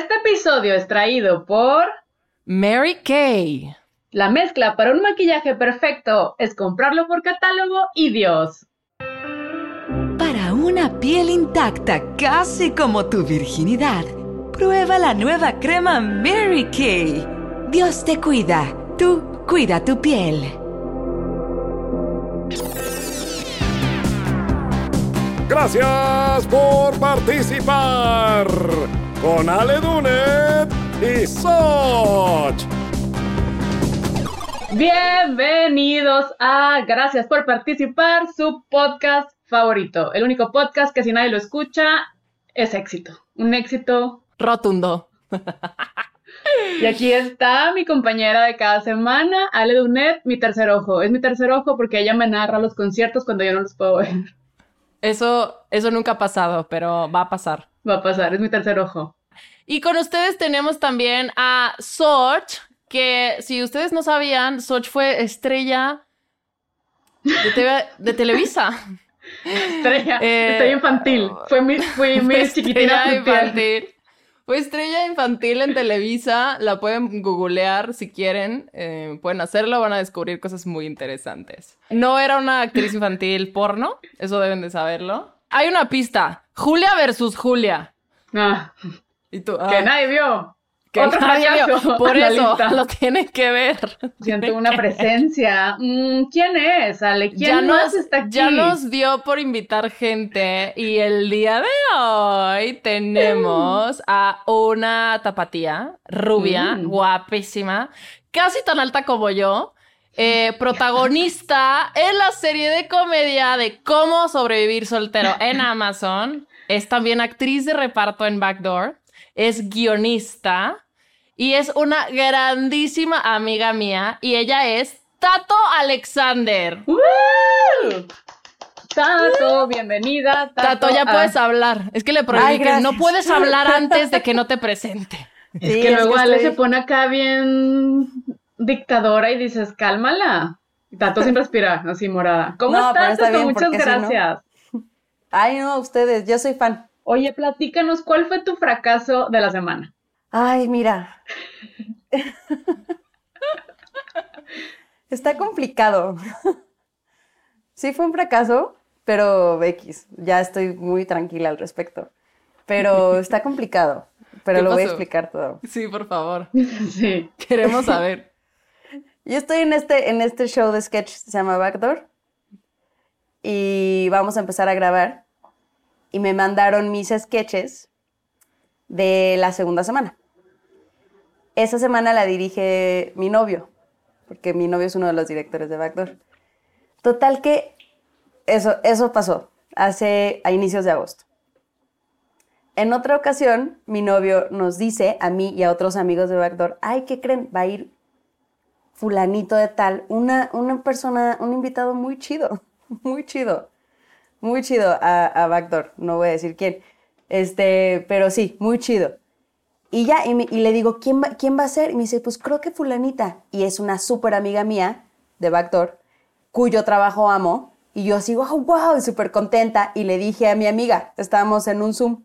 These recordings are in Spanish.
Este episodio es traído por Mary Kay. La mezcla para un maquillaje perfecto es comprarlo por catálogo y Dios. Para una piel intacta, casi como tu virginidad, prueba la nueva crema Mary Kay. Dios te cuida, tú cuida tu piel. Gracias por participar con Ale Dunet y Soch. Bienvenidos a Gracias por participar, su podcast favorito. El único podcast que si nadie lo escucha es éxito. Un éxito rotundo. Y aquí está mi compañera de cada semana, Ale Dunet, mi tercer ojo. Es mi tercer ojo porque ella me narra los conciertos cuando yo no los puedo ver. Eso, eso nunca ha pasado, pero va a pasar. Va a pasar, es mi tercer ojo. Y con ustedes tenemos también a Soch, que si ustedes no sabían, Soch fue estrella de, Televisa. Estrella, eh, estrella infantil. Fue mi, fue mi chiquitina infantil. Fue estrella infantil en Televisa, la pueden googlear si quieren, eh, pueden hacerlo, van a descubrir cosas muy interesantes. No era una actriz infantil porno, eso deben de saberlo. Hay una pista, Julia versus Julia. Ah. ¿Y tú? Que ah. nadie vio. Que nadie vio. Por eso lo tienen que ver. Siento una presencia. Mm, ¿Quién es, Ale? ¿Quién ya nos, está aquí? Ya nos dio por invitar gente y el día de hoy tenemos a una tapatía rubia, mm. guapísima, casi tan alta como yo. Eh, protagonista en la serie de comedia de Cómo sobrevivir soltero en Amazon. Es también actriz de reparto en Backdoor es guionista y es una grandísima amiga mía y ella es Tato Alexander. Tato, bienvenida. Tato, ya puedes hablar. Es que le prohibí que no puedes hablar antes de que no te presente. Es que luego Ale se pone acá bien dictadora y dices, cálmala. Tato sin respirar, así morada. ¿Cómo estás, Tato? Muchas gracias. Ay, no, ustedes, yo soy fan. Oye, platícanos, ¿cuál fue tu fracaso de la semana? Ay, mira. Está complicado. sí fue un fracaso, pero X, ya estoy muy tranquila al respecto. Pero está complicado, pero lo voy a explicar todo. Sí, por favor. sí. Queremos saber. Yo estoy en este, en este show de sketch, se llama Backdoor, y vamos a empezar a grabar y me mandaron mis sketches de la segunda semana. Esa semana la dirige mi novio, porque mi novio es uno de los directores de Backdoor. Total que eso, eso pasó hace a inicios de agosto. En otra ocasión, mi novio nos dice a mí y a otros amigos de Backdoor, ay, ¿qué creen? Va a ir fulanito de tal, una, una persona, un invitado muy chido, muy chido muy chido a, Backdoor, no voy a decir quién, este, pero sí, muy chido. Y ya, y, le digo, ¿quién va, ¿quién va a ser? Y me dice, pues creo que fulanita. Y es una súper amiga mía de Backdoor, cuyo trabajo amo. Y yo así, wow, wow, súper contenta. Y le dije a mi amiga, estábamos en un Zoom,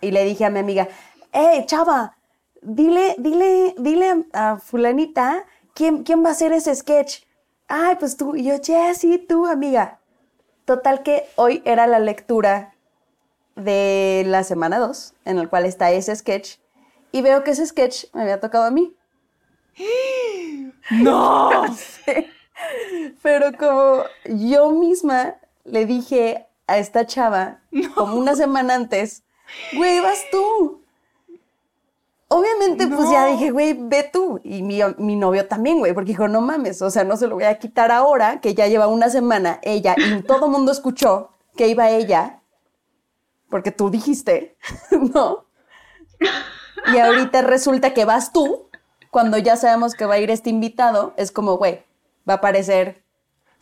y le dije a mi amiga, hey, chava, dile, dile, dile a, fulanita, ¿quién, ¿quién va a hacer ese sketch? Ay, pues tú. Y yo, yeah, sí, tú, amiga. Total que hoy era la lectura de la semana 2, en el cual está ese sketch, y veo que ese sketch me había tocado a mí. ¡No! Pero como yo misma le dije a esta chava, como una semana antes, güey, vas tú. Obviamente, pues ya dije, güey, ve tú. Y mi, mi novio también, güey, porque dijo, no mames, o sea, no se lo voy a quitar ahora, que ya lleva una semana ella y todo el mundo escuchó que iba ella, porque tú dijiste, ¿no? Y ahorita resulta que vas tú, cuando ya sabemos que va a ir este invitado, es como, güey, va a aparecer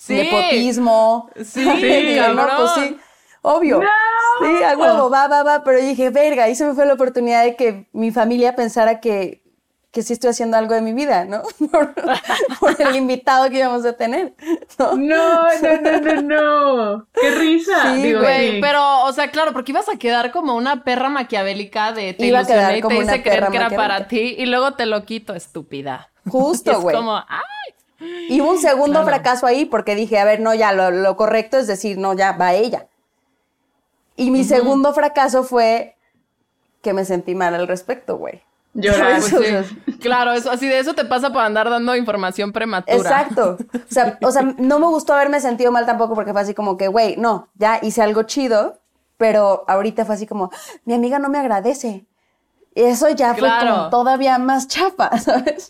nepotismo. Sí, sí, pues sí. Obvio. Sí, a huevo, va, va, va. Pero dije, verga, ahí se me fue la oportunidad de que mi familia pensara que que sí estoy haciendo algo de mi vida, ¿no? Por, por el invitado que íbamos a tener. ¿no? No, no, no, no, no. Qué risa. Sí, Digo, Güey, sí. pero, o sea, claro, porque ibas a quedar como una perra maquiavélica de te Iba a quedar y te como una hice creer que era para ti y luego te lo quito, estúpida. Y Justo, es güey. como, ay, Y hubo un segundo Claro. fracaso ahí porque dije, a ver, no, ya, lo, lo correcto es decir, no, ya, va ella. Y mi segundo fracaso fue que me sentí mal al respecto, güey. Llorar. Pues sí. Claro, eso, así de eso te pasa por andar dando información prematura. Exacto. O sea, o sea, no me gustó haberme sentido mal tampoco porque fue así como que, güey, no, ya hice algo chido, pero ahorita fue así como, mi amiga no me agradece. Y eso ya fue como todavía más chapa, ¿sabes?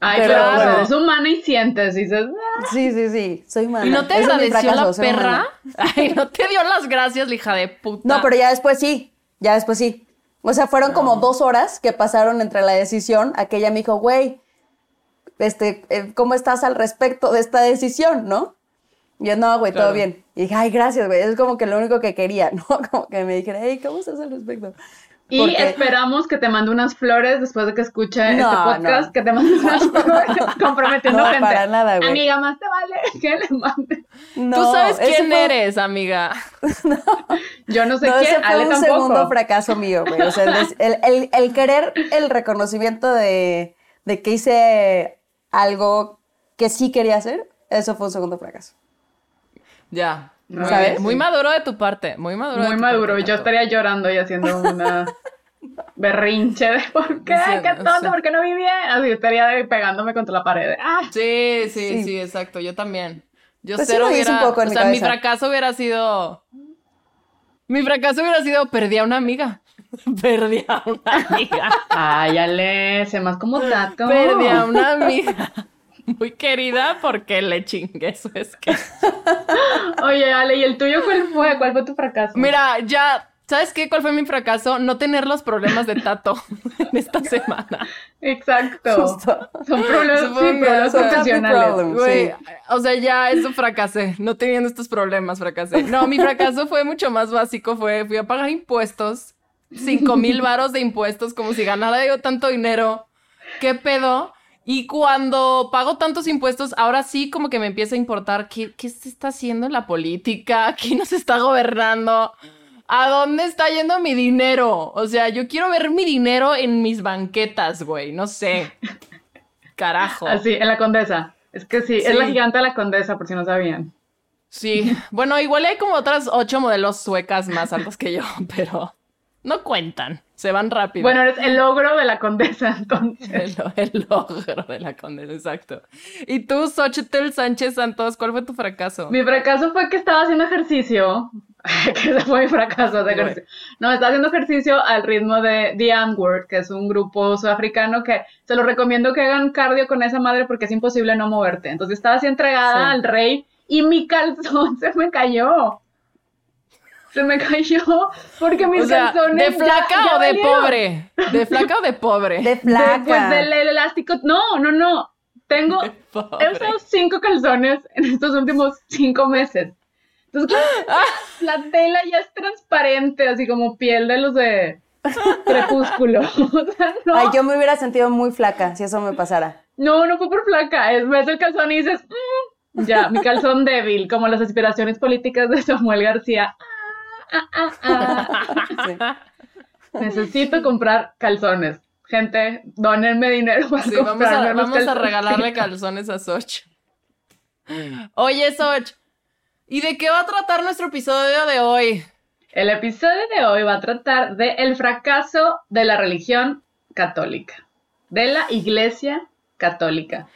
Ay, Pero pero, bueno. eres humana y sientes y dices, "Ah". Sí, sí, sí, soy mala. ¿Y no te Ese es mi agradeció fracaso, la perra? humana. Ay, no te dio las gracias, la hija de puta. No, pero ya después sí, ya después sí. O sea, fueron como dos horas que pasaron entre la decisión a que ella me dijo, güey, este, eh, ¿cómo estás al respecto de esta decisión, no? Y yo, no, güey, todo bien. Y dije, ay, gracias, güey, es como que lo único que quería, ¿no? Como que me dijera, hey, ¿cómo estás al respecto? Y Porque- esperamos que te mande unas flores después de que escuche No, este podcast, no. que te mande unas flores comprometiendo No, gente. para nada, güey. Amiga, más te vale que le mande. No, Tú sabes quién fue- eres, amiga. Yo no sé No, ese quién, fue Ale un tampoco. segundo fracaso mío, güey. O sea, el- el- el querer el reconocimiento de, de que hice algo que sí quería hacer, eso fue un segundo fracaso. Ya. Muy, ¿Sabes? bien. Muy maduro de tu parte. Muy maduro. de Muy tu maduro. parte, Yo estaría llorando y haciendo una berrinche de ¿por qué? Sí, ¿Qué sí. tonto? ¿Por qué no vi bien? Así estaría pegándome contra la pared. ¡Ah! Sí, sí, sí, Sí. exacto. Yo también. Yo Pues cero hubiera. un poco en o mi sea, mi fracaso hubiera sido. Mi fracaso hubiera sido perdí a una amiga. Perdí a una amiga. Ay, Ale, sé más como tato. Perdí a una amiga. Muy querida porque le chingué su que Oye, Ale, ¿y el tuyo cuál fue? ¿Cuál fue tu fracaso? Mira, ya. ¿Sabes qué? ¿Cuál fue mi fracaso? No tener los problemas de Tato en esta semana. Exacto. Justo. Son problemas, sí, problemas profesionales. Sí. o sea, ya eso fracasé. No teniendo estos problemas, fracasé. No, mi fracaso fue mucho más básico. Fue, fui a pagar impuestos. Cinco mil varos de impuestos, como si ganara yo tanto dinero. ¿Qué pedo? Y cuando pago tantos impuestos, ahora sí como que me empieza a importar qué, qué se está haciendo en la política, quién nos está gobernando, a dónde está yendo mi dinero. O sea, yo quiero ver mi dinero en mis banquetas, güey, no sé. Carajo. Así, en la Condesa. Es que sí, es la Sí. gigante de la Condesa, por si no sabían. Sí, bueno, igual hay como otras ocho modelos suecas más altas que yo, pero no cuentan, se van rápido. Bueno, eres el logro de la Condesa, entonces. el, el logro de la condesa, exacto. ¿Y tú, Xochitl Sánchez Santos, cuál fue tu fracaso? Mi fracaso fue que estaba haciendo ejercicio. que ese fue mi fracaso de ejercicio. No, estaba haciendo ejercicio al ritmo de The N-Word, que es un grupo sudafricano que se lo recomiendo que hagan cardio con esa madre porque es imposible no moverte. Entonces estaba así entregada Sí. al rey y mi calzón se me cayó. Se me cayó porque mis o sea, calzones. ¿de flaca ya- ya o de valieron. pobre? ¿De flaca o de pobre? De flaca. Después del elástico. No, no, no. Tengo. He usado cinco calzones en estos últimos cinco meses. Entonces, claro, la tela ya es transparente, así como piel de los de crepúsculo. O sea, no, Ay, yo me hubiera sentido muy flaca si eso me pasara. no, no fue por flaca. Es, ves el calzón y dices, "Mm". ya, mi calzón débil, como las aspiraciones políticas de Samuel García. Ah, ah. Sí. Necesito comprar calzones. Gente, donenme dinero para Sí, vamos a, vamos a regalarle calzones a Soch. Oye, Soch, ¿y de qué va a tratar nuestro episodio de hoy? El episodio de hoy va a tratar de el fracaso de la religión católica, de la iglesia católica.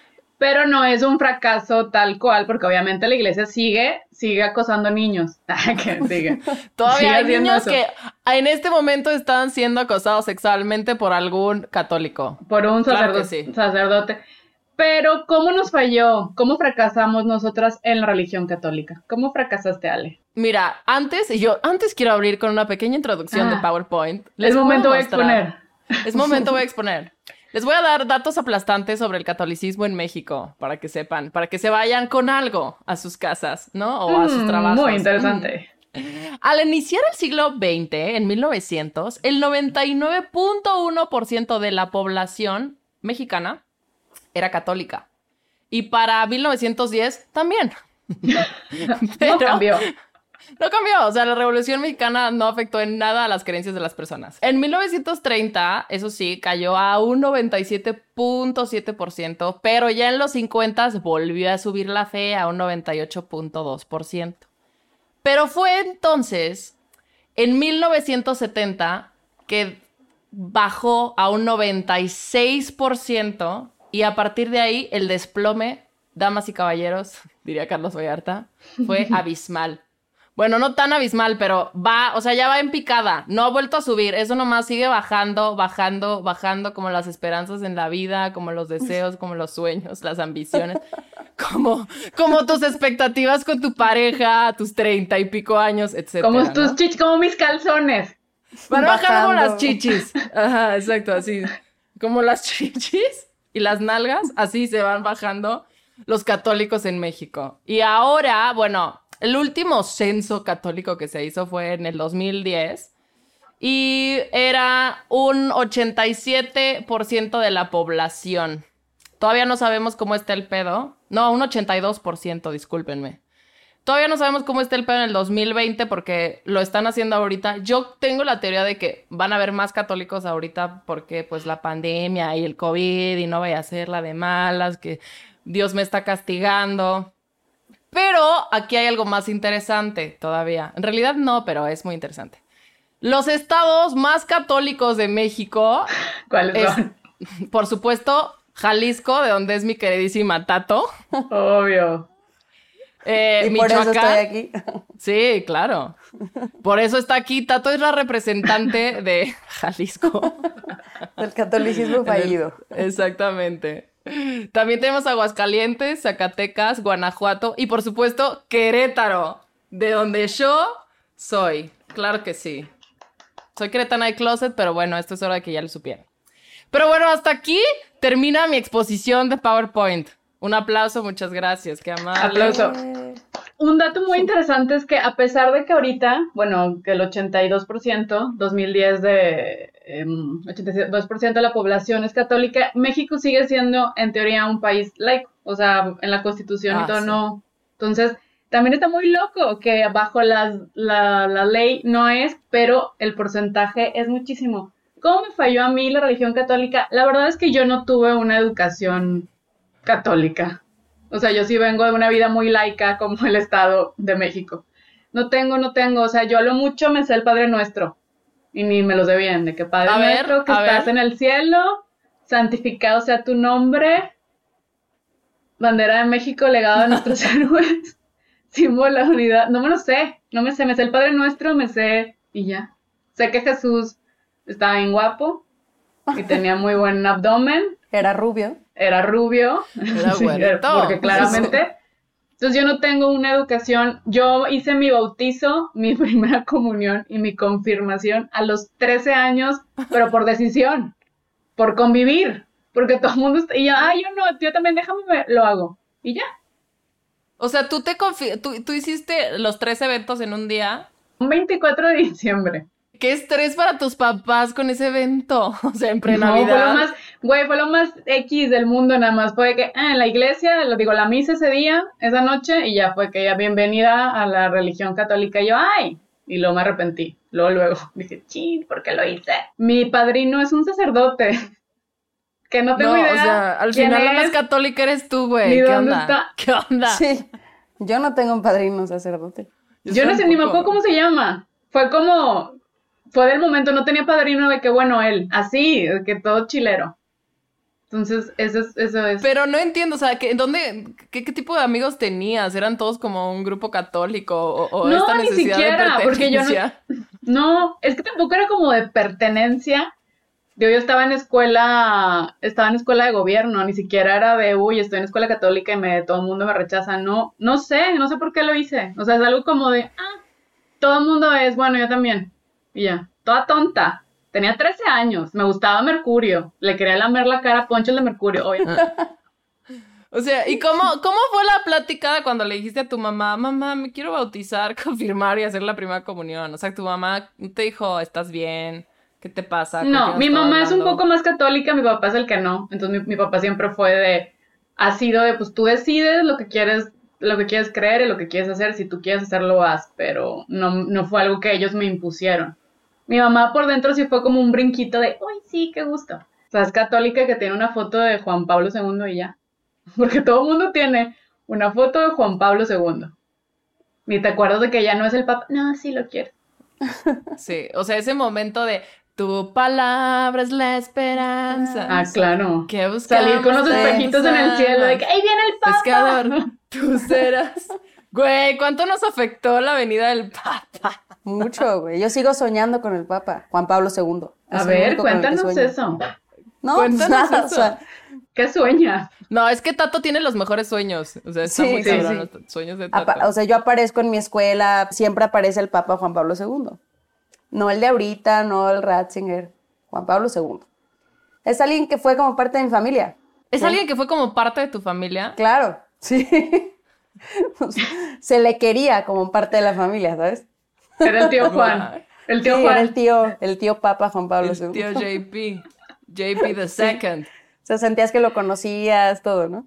Pero no es un fracaso tal cual, porque obviamente la iglesia sigue, sigue acosando niños. Ah, que sigue. Todavía Sigue hay niños eso. que en este momento están siendo acosados sexualmente por algún católico. Por un Claro sacerdote. sí. sacerdote. Pero, ¿cómo nos falló? ¿Cómo fracasamos nosotras en la religión católica? ¿Cómo fracasaste, Ale? Mira, antes, yo antes quiero abrir con una pequeña introducción Ah. de PowerPoint. Es puedo momento de exponer. Es momento voy a exponer. Les voy a dar datos aplastantes sobre el catolicismo en México, para que sepan, para que se vayan con algo a sus casas, ¿no? O a sus Mm, trabajos. Muy interesante. Al iniciar el siglo XX, en 1900, el 99.1% de la población mexicana era católica. Y para 1910 también. no cambió. No cambió, o sea, la Revolución Mexicana no afectó en nada a las creencias de las personas. En 1930, eso sí, cayó a un 97.7%, pero ya en los 50 volvió a subir la fe a un 98.2%. Pero fue entonces, en 1970, que bajó a un 96% y a partir de ahí el desplome, damas y caballeros, diría Carlos Vallarta, fue abismal. Bueno, no tan abismal, pero va, o sea, ya va en picada, no ha vuelto a subir, eso nomás sigue bajando, bajando, bajando, como las esperanzas en la vida, como los deseos, como los sueños, las ambiciones, como, como tus expectativas con tu pareja, tus treinta y pico años, etc. Como tus chichis, como mis calzones. Van bajando como las chichis. Ajá, exacto, así. Como las chichis y las nalgas, así se van bajando los católicos en México. Y ahora, bueno, el último censo católico que se hizo fue en el 2010 y era un 87% de la población. Todavía no sabemos cómo está el pedo. No, un 82%, discúlpenme. Todavía no sabemos cómo está el pedo en el 2020 porque lo están haciendo ahorita. Yo tengo la teoría de que van a haber más católicos ahorita porque pues la pandemia y el COVID y no vaya a ser la de malas, que Dios me está castigando. Pero aquí hay algo más interesante todavía. En realidad no, pero es muy interesante. Los estados más católicos de México. ¿Cuáles son? Por supuesto, Jalisco, de donde es mi queridísima Tato. Obvio. Eh, y por eso estoy aquí. Sí, claro. Por eso está aquí. Tato es la representante de Jalisco. Del catolicismo fallido. Exactamente. También tenemos Aguascalientes, Zacatecas, Guanajuato y por supuesto Querétaro, de donde yo soy. Claro que sí. Soy queretana de closet, pero bueno, esto es hora de que ya lo supieran. Pero bueno, hasta aquí termina mi exposición de PowerPoint. Un aplauso, muchas gracias, qué amable. Aplauso. Un dato muy interesante es que a pesar de que ahorita, bueno, que el 82%, 2010 de 82% em, de la población es católica, México sigue siendo en teoría un país laico, o sea, en la constitución y Ah, todo sí. no. Entonces, también está muy loco que bajo las- la, la ley no es, pero el porcentaje es muchísimo. ¿Cómo me falló a mí la religión católica? La verdad es que yo no tuve una educación católica. O sea, yo sí vengo de una vida muy laica como el Estado de México. No tengo, no tengo. O sea, yo a lo mucho me sé el Padre Nuestro. Y ni me los sé bien. De que Padre A ver, Nuestro, que estás ver. en el cielo, santificado sea tu nombre. Bandera de México, legado de nuestros héroes. Símbolo de unidad. No me lo sé. No me sé. Me sé el Padre Nuestro, me sé. Y ya. Sé que Jesús estaba bien guapo. Y tenía muy buen abdomen Era rubio. Era rubio, Era güerito. porque claramente. Entonces yo no tengo una educación. Yo hice mi bautizo, mi primera comunión y mi confirmación a los 13 años, pero por decisión, por convivir, porque todo el mundo está, y yo, ah, yo no, yo también déjame, me- lo hago. Y ya. O sea, tú te confi- tú, tú hiciste los tres eventos en un día. Un 24 de diciembre. ¿Qué estrés para tus papás con ese evento? O sea, en No, fue lo pre-Navidad. más, güey, fue lo más X del mundo nada más. Fue que ah, en la iglesia, lo digo, la misa ese día, esa noche, y ya fue que ya bienvenida a la religión católica. Y yo, ay, y luego me arrepentí. Luego, luego, dije, ching, ¿por qué lo hice? Mi padrino es un sacerdote. Que no tengo No, idea. o sea, al final la más católica eres tú, güey. ¿Qué dónde onda? está. ¿Qué onda? Sí. Yo no tengo un padrino sacerdote. Yo no sé, ni me acuerdo cómo se llama. Fue como, fue del momento, no tenía padrino de que, bueno, él, así, que todo chilero. Entonces, eso es, eso es. Pero no entiendo, o sea, ¿qué, ¿dónde, qué, qué tipo de amigos tenías? ¿Eran todos como un grupo católico o, o No, esta ni necesidad siquiera, de porque yo no-? No, es que tampoco era como de pertenencia. Yo, yo estaba en escuela, estaba en escuela de gobierno, ni siquiera era de, uy, estoy en escuela católica y me, todo el mundo me rechaza. No, no sé, no sé por qué lo hice. O sea, es algo como de, ah, todo el mundo es, bueno, yo también. Y ya, toda tonta. Tenía 13 años, me gustaba Mercurio. Le quería lamer la cara a Poncho de Mercurio, obvio. O sea, ¿y cómo, cómo fue la plática cuando le dijiste a tu mamá, mamá, me quiero bautizar, confirmar y hacer la primera comunión? O sea, tu mamá te dijo, estás bien, ¿Qué te pasa? ¿Con No, mi mamá es un poco más católica, mi papá es el que no. Entonces mi, mi papá siempre fue de, ha sido de, pues tú decides lo que quieres, lo que quieres creer y lo que quieres hacer. Si tú quieres hacerlo, haz, pero no, no fue algo que ellos me impusieron. Mi mamá por dentro sí fue como un brinquito de, uy, sí, qué gusto. O sea, es católica que tiene una foto de Juan Pablo II y ya. Porque todo el mundo tiene una foto de Juan Pablo II. Ni te acuerdas de que ya no es el papa. No, sí lo quiero. Sí, o sea, ese momento de tu palabra es la esperanza. Ah, claro. Que Salir con los espejitos en el cielo de que ahí viene el papa. Pescador, tú serás. Güey, ¿cuánto nos afectó la venida del Papa? Mucho, güey. Yo sigo soñando con el Papa, Juan Pablo II. A ver, cuéntanos eso. No, pues Cuéntanos nada, eso. o sea, ¿Qué sueñas? No, es que Tato tiene los mejores sueños. O sea, está Sí, muy sí, cabrón sí. los sueños de Tato. apa- o sea, yo aparezco en mi escuela, siempre aparece el Papa Juan Pablo II. No el de ahorita, no el Ratzinger, Juan Pablo II. Es alguien que fue como parte de mi familia. ¿Es Sí. alguien que fue como parte de tu familia? Claro, sí. Se le quería como parte de la familia, ¿sabes? Era el tío Juan. El tío Sí, Juan. era el tío, el tío Papa Juan Pablo El II. tío JP. JP the second. O sea, sentías que lo conocías, todo, ¿no?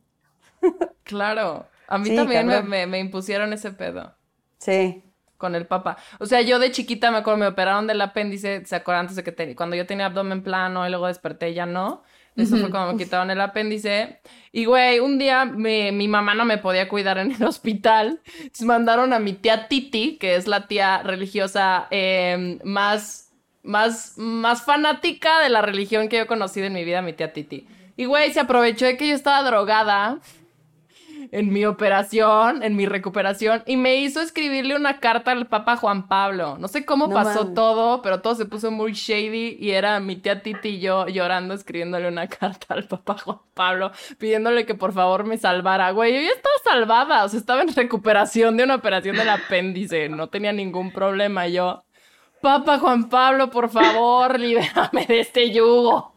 Claro. A mí Sí, también me, me- me impusieron ese pedo. Sí. con el papá. O sea, yo de chiquita me acuerdo, me operaron del apéndice, ¿se acuerdan antes de que tenía, cuando yo tenía abdomen plano y luego desperté ya no? Eso fue cuando me quitaron el apéndice. Y güey, un día mi, mi mamá no me podía cuidar en el hospital. Entonces mandaron a mi tía Titi, que es la tía religiosa eh, más, más, más fanática de la religión que yo he conocido en mi vida, mi tía Titi. Y güey, se aprovechó de que yo estaba drogada en mi operación, en mi recuperación, y me hizo escribirle una carta al Papa Juan Pablo. No sé cómo No pasó todo, pero todo se puso muy shady y era mi tía Titi y yo llorando escribiéndole una carta al Papa Juan Pablo, pidiéndole que por favor me salvara. Güey, yo ya estaba salvada, o sea, estaba en recuperación de una operación del apéndice, no tenía ningún problema yo. Papa Juan Pablo, por favor, libérame de este yugo.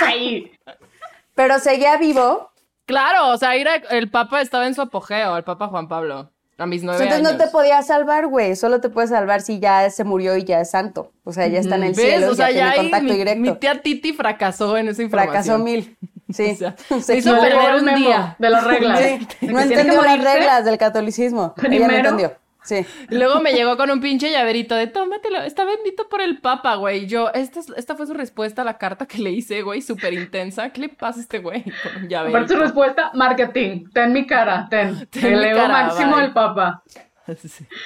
Ay, Pero seguía vivo. Claro, o sea, era- el Papa estaba en su apogeo, el Papa Juan Pablo, a mis nueve Entonces años. no te podía salvar, güey. Solo te puede salvar si ya se murió y ya es santo. O sea, ya está en el ¿Ves? cielo O sea, ya ya contacto mi, directo. mi tía Titi fracasó en esa información. Fracasó mil. Sí. O sea, Se hizo perder un día. de las reglas. Sí, No entendió las reglas del catolicismo. Ella no Primero. entendió. Sí. Y luego me llegó con un pinche llaverito de tómatelo, está bendito por el Papa, güey. Yo, esta, es- esta fue su respuesta a la carta que le hice, güey, súper intensa. ¿Qué le pasa a este güey con un llaverito? Aparte su respuesta, marketing. Ten mi cara, ten. Ten el mi ego cara, máximo bye. del papa.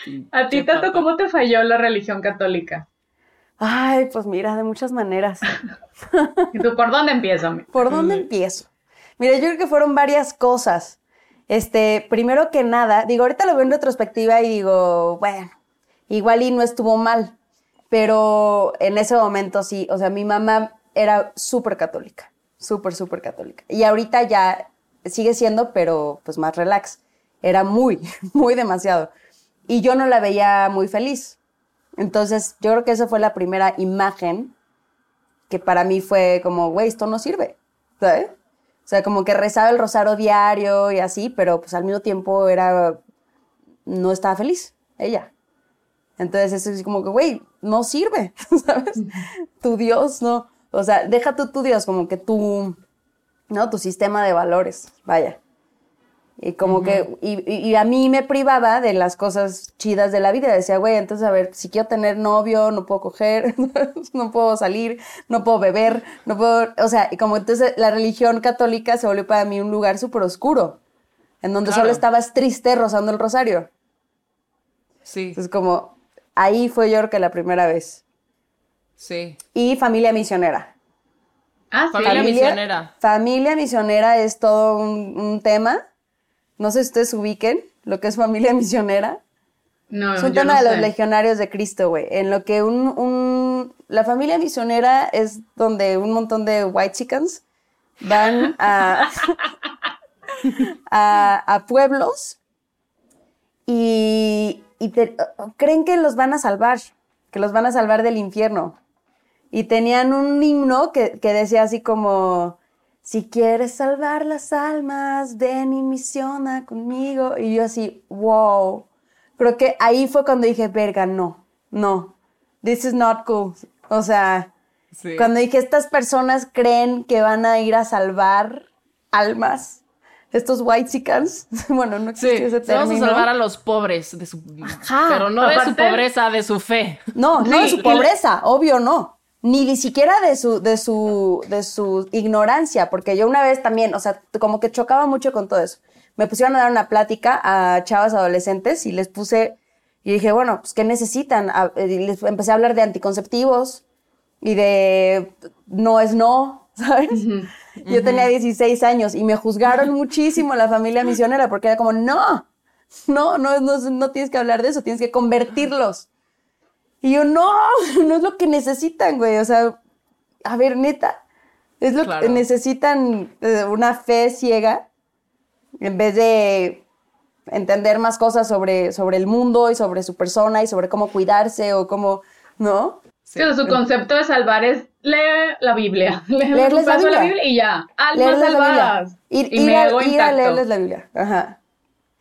Sí, A ti, Tato, Papa. ¿cómo te falló la religión católica? Ay, pues mira, de muchas maneras. ¿Y tú por dónde empieza? mi? ¿Por dónde empiezo? Mira, yo creo que fueron varias cosas. Este, primero que nada, digo, ahorita lo veo en retrospectiva y digo, bueno, igual y no estuvo mal, pero en ese momento sí, o sea, mi mamá era súper católica, súper, súper católica. Y ahorita ya sigue siendo, pero pues más relax. Era muy, muy demasiado. Y yo no la veía muy feliz. Entonces, yo creo que esa fue la primera imagen que para mí fue como, güey, esto no sirve, ¿sabes? O sea, como que rezaba el rosario diario y así, pero pues al mismo tiempo era, no estaba feliz, ella. Entonces eso es como que, güey, no sirve, ¿sabes? Tu Dios no, o sea, deja tú tu Dios, como que tu, ¿no? Tu sistema de valores, vaya. Y como que, y, y- a mí me privaba de las cosas chidas de la vida. Decía, güey, entonces a ver, si quiero tener novio, no puedo coger, no puedo salir, no puedo beber, no puedo, o sea, y como entonces la religión católica se volvió para mí un lugar súper oscuro, en donde Claro. solo estabas triste rozando el rosario. Sí, Entonces como, ahí fue yo creo que la primera vez. sí. Y familia misionera. Ah, sí. Familia misionera. Familia misionera es todo un, un tema. No sé si ustedes ubiquen lo que es familia misionera. No, Es un yo tema no de los sé. legionarios de Cristo, güey. En lo que un, un- La familia misionera es donde un montón de white chickens van a, a, a pueblos y, y te- creen que los van a salvar, que los van a salvar del infierno. Y tenían un himno que, que decía así como, si quieres salvar las almas, ven y misiona conmigo. Y yo así, wow. Creo que ahí fue cuando dije, verga, no, no, this is not cool. O sea, Sí. Cuando dije, estas personas creen que van a ir a salvar almas. Estos white bueno, no Sí, existe ese término. vamos a salvar a los pobres de su... Ajá. Pero no de su pobreza, de su fe. No, no de su pobreza, obvio no. Ni ni siquiera de su, de su, de su ignorancia, porque yo una vez también, o sea, como que chocaba mucho con todo eso. Me pusieron a dar una plática a chavas adolescentes y les puse, y dije, bueno, pues, ¿qué necesitan? A- y les empecé a hablar de anticonceptivos y de no es no, ¿sabes? Yo tenía 16 años y me juzgaron muchísimo la familia misionera porque era como, no, no, no, no, no tienes que hablar de eso, tienes que convertirlos. Y yo, no, no es lo que necesitan, güey. O sea, a ver, neta, es lo Claro. que necesitan eh, una fe ciega en vez de entender más cosas sobre, sobre el mundo y sobre su persona y sobre cómo cuidarse o cómo, ¿no? Sí, o sea, su concepto de salvar es leer la Biblia. Leer un Leerles la de la Biblia. Biblia y ya. Almas Leerles la Biblia. salvadas. Ir, y ir me a, hago ir a intacto. leerles la Biblia. Ajá.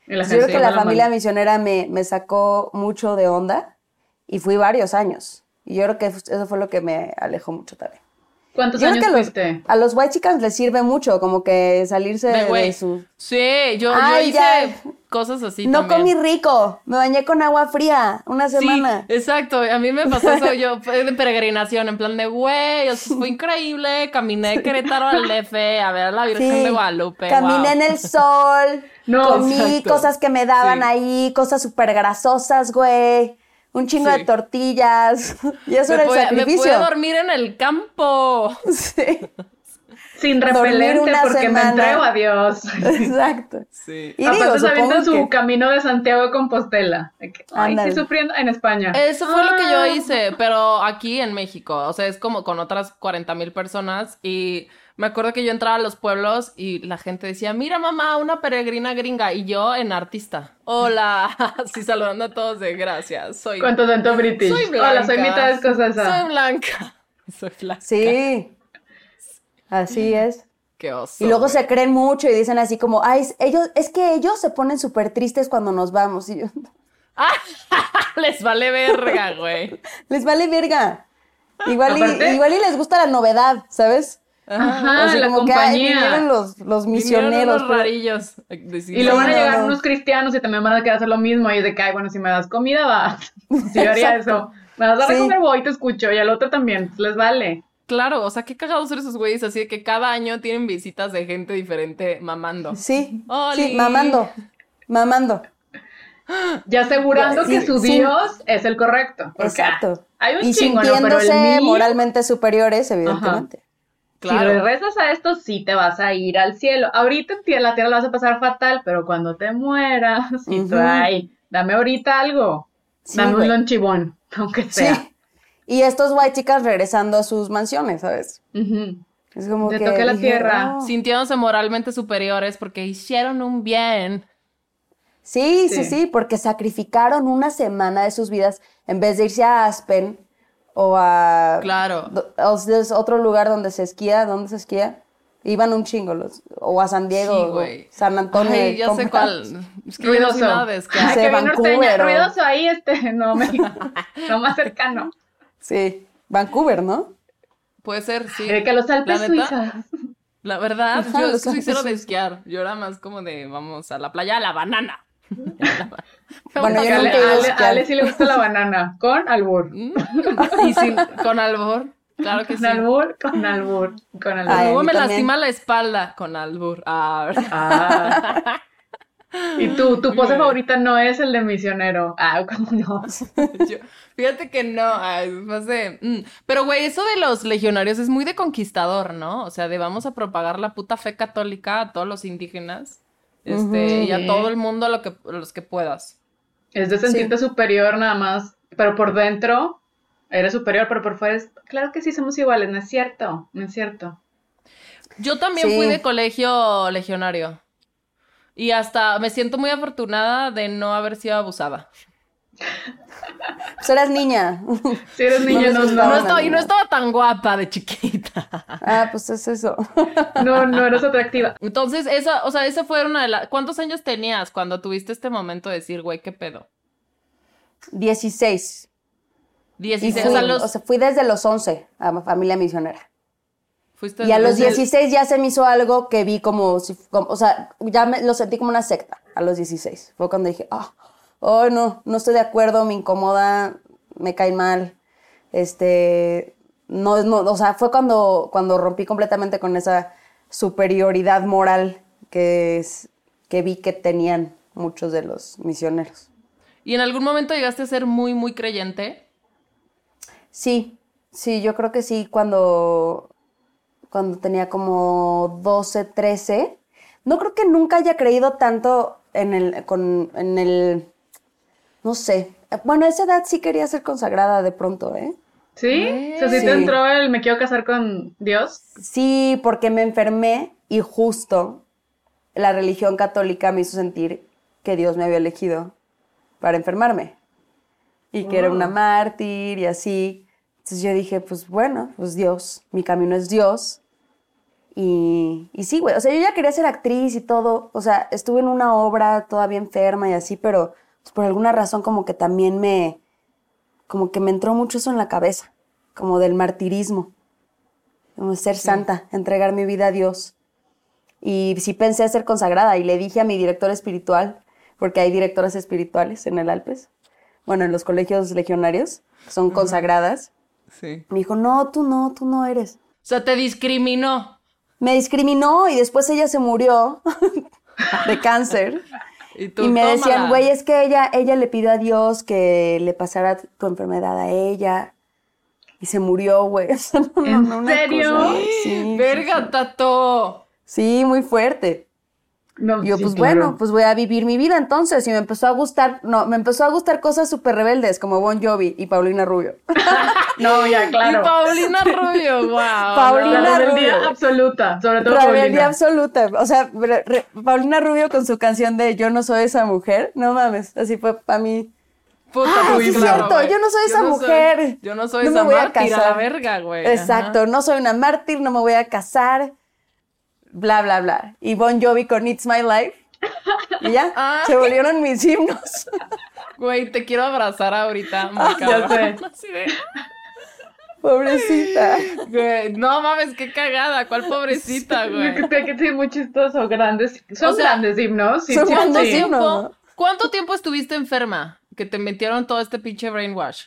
Yo creo que la la familia mano. misionera me, me sacó mucho de onda y fui varios años. Y yo creo que eso fue lo que me alejó mucho también. ¿Cuántos Yo años fuiste? a los white chicans les sirve mucho como que salirse De de, su... Sí, yo, yo Ay, hice ya. cosas así no también. comí rico, me bañé con agua fría una Sí, semana. exacto. A mí me pasó eso yo de peregrinación, en plan de, güey, o sea, fue increíble. Caminé de Querétaro al DF a ver a la Virgen Sí. de Guadalupe. Caminé wow. en el sol, No, comí exacto. cosas que me daban Sí. ahí, cosas súper grasosas, güey. Un chingo Sí. de tortillas. Y eso Me era el pude, me sacrificio. pude dormir en el campo. Sí, Sin dormir repelente una porque semana. me entrego a Dios. exacto. Sí. Y Aparte se supongo su que... camino de Santiago de Compostela. Ay, estoy sufriendo en España. Eso fue lo que yo Ah. hice, pero aquí en México. O sea, es como con otras 40 mil personas. Y me acuerdo que yo entraba a los pueblos y la gente decía, mira mamá, una peregrina gringa. Y yo en artista. Hola, así saludando a todos de gracias. Soy, Con tu acento british. soy blanca. Hola, soy mitad escocesa. Soy blanca. Soy blanca. Sí, así es. Qué oso. Y luego se creen mucho y dicen así como, ay, es- ellos, es que ellos se ponen súper tristes cuando nos vamos. Y yo, Les vale verga, güey. les vale verga. Igual, y, igual y les gusta la novedad, ¿sabes? Ajá, O sea, la como que ay, compañía. los, los misioneros. pero- rarillos. Decir, Y luego van a llegar no. unos cristianos y también van a querer hacer lo mismo. Y es de que, ay, bueno, si me das comida, va. Si yo haría eso. Me das a Sí. comer, voy, te escucho. Y al otro también, les vale. Claro, o sea, qué cagados ser esos güeyes así de que cada año tienen visitas de gente diferente mamando. Sí, Oli. sí, mamando, mamando. Ya asegurando Sí, que su sí. Dios es el correcto. Exacto. Hay un Y chingo, ¿no? Pero el sintiéndose mío, moralmente superiores, evidentemente. Si le rezas a esto, sí te vas a ir al cielo. Ahorita en la tierra la vas a pasar fatal, pero cuando te mueras, y tú, ay, dame ahorita algo. Sí, dame güey. un lonchibón, aunque Sí. sea. Y estos white chicas regresando a sus mansiones, ¿sabes? Ujú. Es como Te que toqué la dije, tierra. "Oh". Sintiéndose moralmente superiores porque hicieron un bien. Sí, sí, Sí. sí, porque sacrificaron una semana de sus vidas en vez de irse a Aspen o a Claro. o es otro lugar donde se esquía, ¿dónde se esquía? Iban un chingo los o a San Diego, Sí, o güey. San Antonio. Ay, ya sé cuál. Es que yo no soy Ruidoso. nada de Ay, esquiar. Sí. que bien Vancouver, norteña. o- Ruidoso ahí, este, no, me, no más cercano. Sí, Vancouver, ¿no? Puede ser, sí. De que los Alpes La neta, suizas. La verdad, Ajá, yo los es que soy cero de esquiar. Yo era más como de vamos a la playa a la banana. Bueno, yo Ale, Ale-. Ale sí le gusta la banana, con albur. Mm. y sin, con albor. Claro que Con sí. albur, con albur, con albur. Ay, Luego me también. lastima la espalda con albur. Ah, Ah. Y tú, tu pose favorita no es el de misionero. Ah, ¿cómo no? yo- fíjate que no, ay, más de... mm. Pero güey, eso de los legionarios es muy de conquistador, ¿no? O sea, de vamos a propagar la puta fe católica a todos los indígenas. Este, y a todo el mundo lo que, los que puedas. Es de sentirte superior nada más, pero por dentro eres superior, pero por fuera es, claro que sí somos iguales, no es cierto, no es cierto. Yo también Sí. fui de colegio legionario. Y hasta me siento muy afortunada de no haber sido abusada. Pues eras niña. Si eres niño, les no, No no, estaba, y no estaba tan guapa de chiquita. ah, pues es eso. no, no eres atractiva. Entonces, esa, o sea, esa fue una de las... ¿Cuántos años tenías cuando tuviste este momento de decir, güey, qué pedo? 16. Y 16, fui, o sea, los, o sea, fui desde los 11 a familia misionera. fuiste Y a los desde- 16 ya se me hizo algo que vi como, si- como- o sea, ya me, lo sentí como una secta a los 16. Fue cuando dije, ah, oh, no, no estoy de acuerdo, me incomoda, me cae mal. Este, no, no, o sea, fue cuando, cuando rompí completamente con esa superioridad moral que, es- que vi que tenían muchos de los misioneros. ¿Y en algún momento llegaste a ser muy, muy creyente? Sí, sí, yo creo que sí, cuando, cuando tenía como 12, 13. No creo que nunca haya creído tanto en el, con, en el, no sé. Bueno, a esa edad sí quería ser consagrada de pronto, ¿eh? ¿Sí? O sea, si Sí. te entró el me quiero casar con Dios. Sí, porque me enfermé y justo la religión católica me hizo sentir que Dios me había elegido para enfermarme y que era una mártir y así. Entonces yo dije, pues bueno, pues Dios, mi camino es Dios. Y, y sí, güey, o sea, yo ya quería ser actriz y todo, o sea, estuve en una obra todavía enferma y así, pero pues, por alguna razón como que también me, como que me entró mucho eso en la cabeza, como del martirismo. Como ser santa, entregar mi vida a Dios. Y sí pensé ser consagrada y le dije a mi director espiritual, porque hay directoras espirituales en el Alpes, bueno, en los colegios legionarios, son consagradas. Sí. Me dijo, no, tú no, tú no eres. O sea, te discriminó. Me discriminó y después ella se murió de cáncer. Y, tú, Y me decían, güey, es que ella, ella le pidió a Dios que le pasara tu enfermedad a ella. Y se murió, güey. No, no, ¿En serio? cosa- Sí, Verga, Tato. sí, muy fuerte. No, Y yo, sí, pues claro. bueno, pues voy a vivir mi vida entonces. Y me empezó a gustar, no, me empezó a gustar cosas súper rebeldes como Bon Jovi y Paulina Rubio. No, ya, claro. Y Paulina Rubio, wow. Paulina La rebeldía Rubio. absoluta, sobre todo Rebeldía Paulina. absoluta. O sea, re- re- Paulina Rubio con su canción de Yo no soy esa mujer. No mames, así fue para mí. Puta, Ah, sí, claro, cierto, yo no soy esa no mujer. yo no soy No me esa voy a mártir a la casar. verga, güey. Exacto, no soy una mártir, no me voy a casar, bla, bla, bla. Y Bon Jovi con It's My Life. Y ya, Ah. se volvieron mis himnos. Güey, te quiero abrazar ahorita, Ah, Ya sé. Pobrecita. güey, no mames, qué cagada. ¿Cuál pobrecita, güey? Que te- que sí, muy chistoso, grandes. Son O sea, grandes himnos. Sí, son sí, grandes sí. himnos. ¿Cuánto, ¿no? ¿Cuánto tiempo estuviste enferma? Que te metieron todo este pinche brainwash.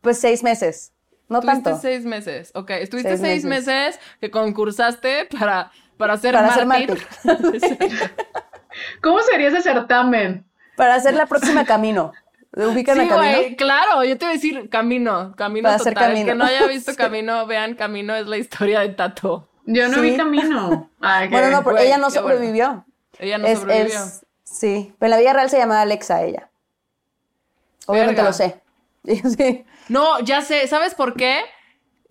Pues seis meses. No Estuviste tanto. seis meses. Ok, estuviste Seis seis, meses. meses. que concursaste para, para ser Para ser mártir. ¿Cómo sería ese certamen? Para hacer la próxima camino. ¿Ubican Sí, a Camino? güey, claro, yo te iba a decir Camino, Camino Para hacer total. El Camino. que no haya visto Sí. Camino, vean Camino, es la historia de Tato. Yo no Sí. vi camino. Ay, Bueno, no, pero ella no bueno. sobrevivió. Ella no es, sobrevivió. es- sí, pero en la vida real se llamaba Alexa ella. Obviamente Verga. lo sé. Sí. No, ya sé, ¿sabes por qué?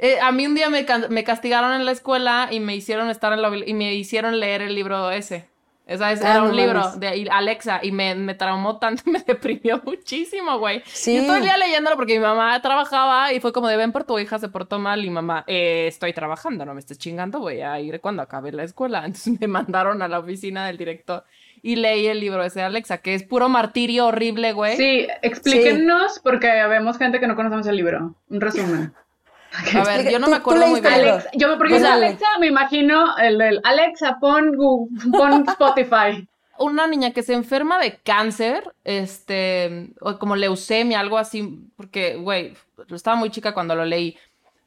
Eh, a mí un día me, castigaron en la escuela y me hicieron estar en la y me hicieron leer el libro ese. Esa es, Ah, era no un libro mames. de Alexa y me, me traumó tanto, me deprimió muchísimo, güey. Sí. Yo todo el día leyéndolo porque mi mamá trabajaba y fue como de ven por tu hija se portó mal y mamá, eh, estoy trabajando, no me estés chingando, voy a ir cuando acabe la escuela. Entonces me mandaron a la oficina del director y leí el libro ese de Alexa, que es puro martirio horrible, güey. Sí, explíquennos porque vemos gente que no conocemos el libro. Un resumen. A ver, yo no ¿Tú- me acuerdo muy bien. Alexa, yo me porque Alexa me imagino el del Alexa, pon Google, pon Spotify. una niña que se enferma de cáncer, este, o como leucemia, algo así, porque, güey, estaba muy chica cuando lo leí.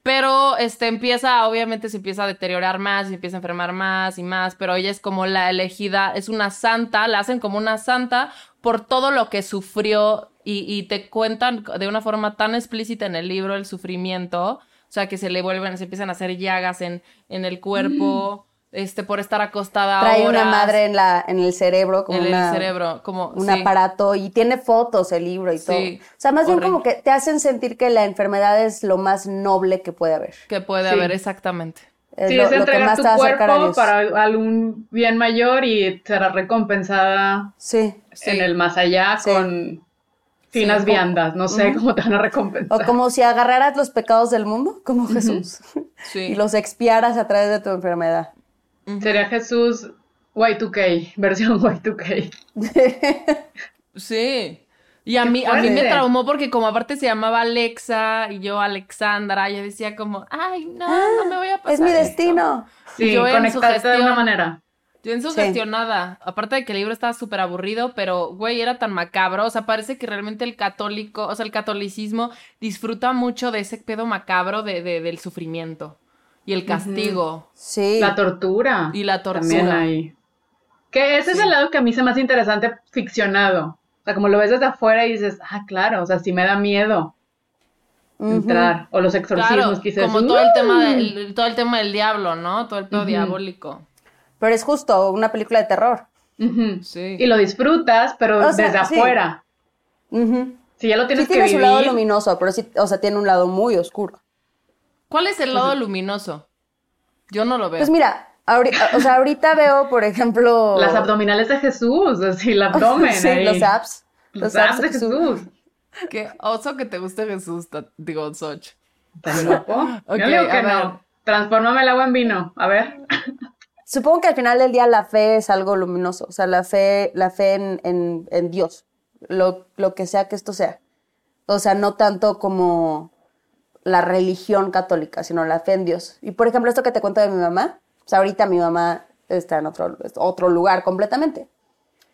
Pero, este, empieza, obviamente se empieza a deteriorar más, y empieza a enfermar más y más, pero ella es como la elegida, es una santa, la hacen como una santa por todo lo que sufrió y, y te cuentan de una forma tan explícita en el libro el sufrimiento, o sea, que se le vuelven, se empiezan a hacer llagas en, en el cuerpo, este, por estar acostada Trae una madre en, la, en el cerebro, como en una- el cerebro, como un sí. aparato y tiene fotos el libro y Sí, todo. O sea, más bien como que te hacen sentir que la enfermedad es lo más noble que puede haber. que puede Sí. haber exactamente. Es Sí, lo, es lo que entregar más tu te cuerpo para algún bien mayor y será recompensada Sí. Sí. en el más allá Sí. con finas Sí. viandas. No sé cómo te van a O recompensar. como si agarraras los pecados del mundo, como Jesús, Sí. y los expiaras a través de tu enfermedad. Sería Jesús Y2K, versión Y2K. Sí. Y a mí, a mí me traumó porque como aparte se llamaba Alexa y yo Alexandra, yo decía como, ay, no, no me voy a pasar Es mi esto". destino. Sí, Yo en conectarte de una manera. Yo en Sí. sugestionada. Aparte de que el libro estaba súper aburrido, pero, güey, era tan macabro. O sea, parece que realmente el católico, o sea, el catolicismo disfruta mucho de ese pedo macabro de, de- del sufrimiento y el castigo Sí. La tortura. y la También tortura. ahí. Que ese es el lado que a mí se me hace interesante ficcionado. O sea, como lo ves desde afuera y dices, ah, claro, o sea, sí me da miedo entrar. O los exorcismos, Claro, quizás. como todo el tema del, todo el tema del diablo, ¿no? Todo el pedo diabólico. Pero es justo una película de terror. Ujú. Sí. Y lo disfrutas, pero O sea, desde sí. afuera. Ujú. Si ya lo Sí tienes que tiene su vivir. lado luminoso, pero sí, o sea, tiene un lado muy oscuro. ¿Cuál es el lado luminoso? Yo no lo veo. Pues mira, ahorita, o sea, ahorita veo, por ejemplo... Las abdominales de Jesús, así, el abdomen. Sí, ahí. los abs. Los abs de Jesús. Qué oso que te guste Jesús, digo, Soch. ¿Estás loco? Ok, Yo digo que no. Transfórmame el agua en vino. A ver. Supongo que al final del día la fe es algo luminoso, o sea, la fe, la fe en, en- Dios, lo, lo que sea que esto sea. O sea, no tanto como la religión católica, sino la fe en Dios. Y por ejemplo, esto que te cuento de mi mamá, o sea, ahorita mi mamá está en otro, otro lugar completamente.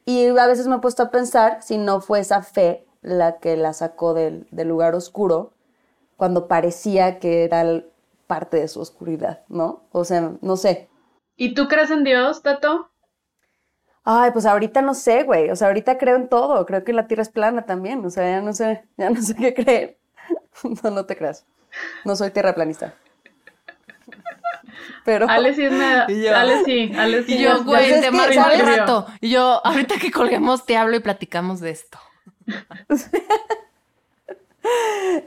Y a veces me he puesto a pensar si no fue esa fe la que la sacó del, del lugar oscuro cuando parecía que era parte de su oscuridad, ¿no? O sea, no sé. ¿Y tú crees en Dios, Tato? Ay, pues ahorita no sé, güey. O sea, ahorita creo en todo. Creo que la Tierra es plana también. O sea, ya no sé, ya no sé qué creer. No, no te creas. No soy tierraplanista. Pero Ale sí es Y yo- Ale sí, Ale sí. Y yo, güey, te marco al rato. Y yo, ahorita que colguemos, te hablo y platicamos de esto.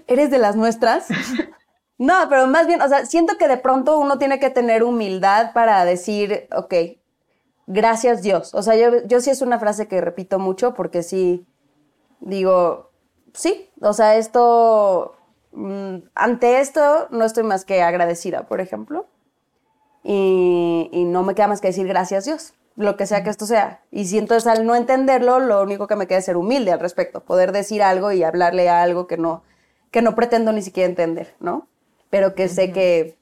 ¿eres de las nuestras? No, pero más bien, o sea, siento que de pronto uno tiene que tener humildad para decir, ok, gracias Dios. O sea, yo, yo sí es una frase que repito mucho porque sí digo, sí, o sea, esto, mm, ante esto no estoy más que agradecida, por ejemplo. Y, no me queda más que decir gracias Dios, lo que sea que esto sea. Y si entonces al no entenderlo, lo único que me queda es ser humilde al respecto, poder decir algo y hablarle a algo que no, que no pretendo ni siquiera entender, ¿no? Pero que sé que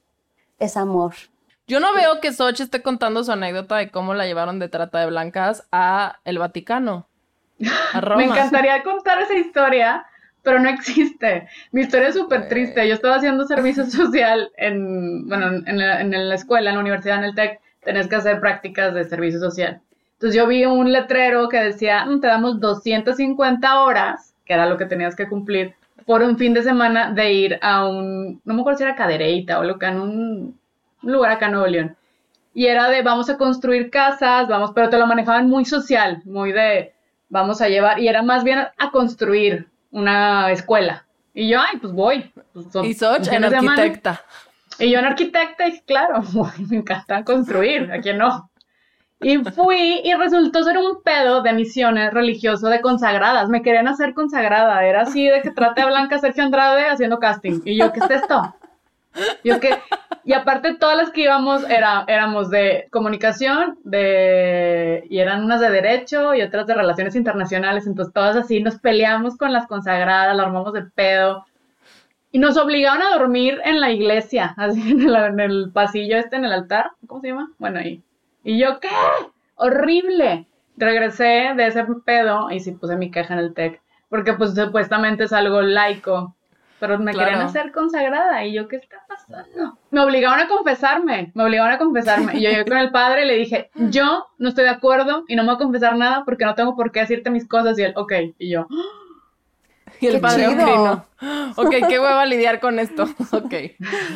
es amor. Yo no veo que Soch esté contando su anécdota de cómo la llevaron de trata de blancas a el Vaticano. A Roma. Me encantaría contar esa historia, pero no existe. Mi historia es súper triste. Yo estaba haciendo servicio social en, bueno, en la, en la escuela, en la universidad, en el TEC, tenés que hacer prácticas de servicio social. Entonces yo vi un letrero que decía, "Mm, te damos 250 horas, que era lo que tenías que cumplir, por un fin de semana de ir a un, no me acuerdo si era Cadereyta o lo que, en un, un lugar acá en Nuevo León. Y era de vamos a construir casas, vamos, pero te lo manejaban muy social, muy de vamos a llevar, y era más bien a construir una escuela. Y yo, ay, pues voy. Pues, son- Y Soch en semana. arquitecta. Y yo en arquitecta, y claro, me encanta construir, ¿a quién no? Y fui y resultó ser un pedo de misiones religioso de consagradas. Me querían hacer consagrada. Era así de que trate a Blanca Sergio Andrade haciendo casting. Y yo, ¿qué es esto? Yo que, y aparte todas las que íbamos era, éramos de comunicación, de, y eran unas de derecho y otras de relaciones internacionales, entonces todas así nos peleamos con las consagradas, la armamos de pedo, y nos obligaron a dormir en la iglesia, así en el, en el pasillo este, en el altar, ¿cómo se llama? Bueno, ahí. Y yo, ¿qué? Horrible. Regresé de ese pedo y sí puse mi caja en el TEC, porque pues supuestamente es algo laico, pero me Claro. querían hacer consagrada y yo, ¿qué está pasando? Me obligaron a confesarme, me obligaron a confesarme. Y yo llegué con el padre y le dije, yo no estoy de acuerdo y no me voy a confesar nada porque no tengo por qué decirte mis cosas. Y él, ok. Y yo, Y el ¡Qué padre, chido! ok, no. Ok, qué hueva lidiar con esto. Ok.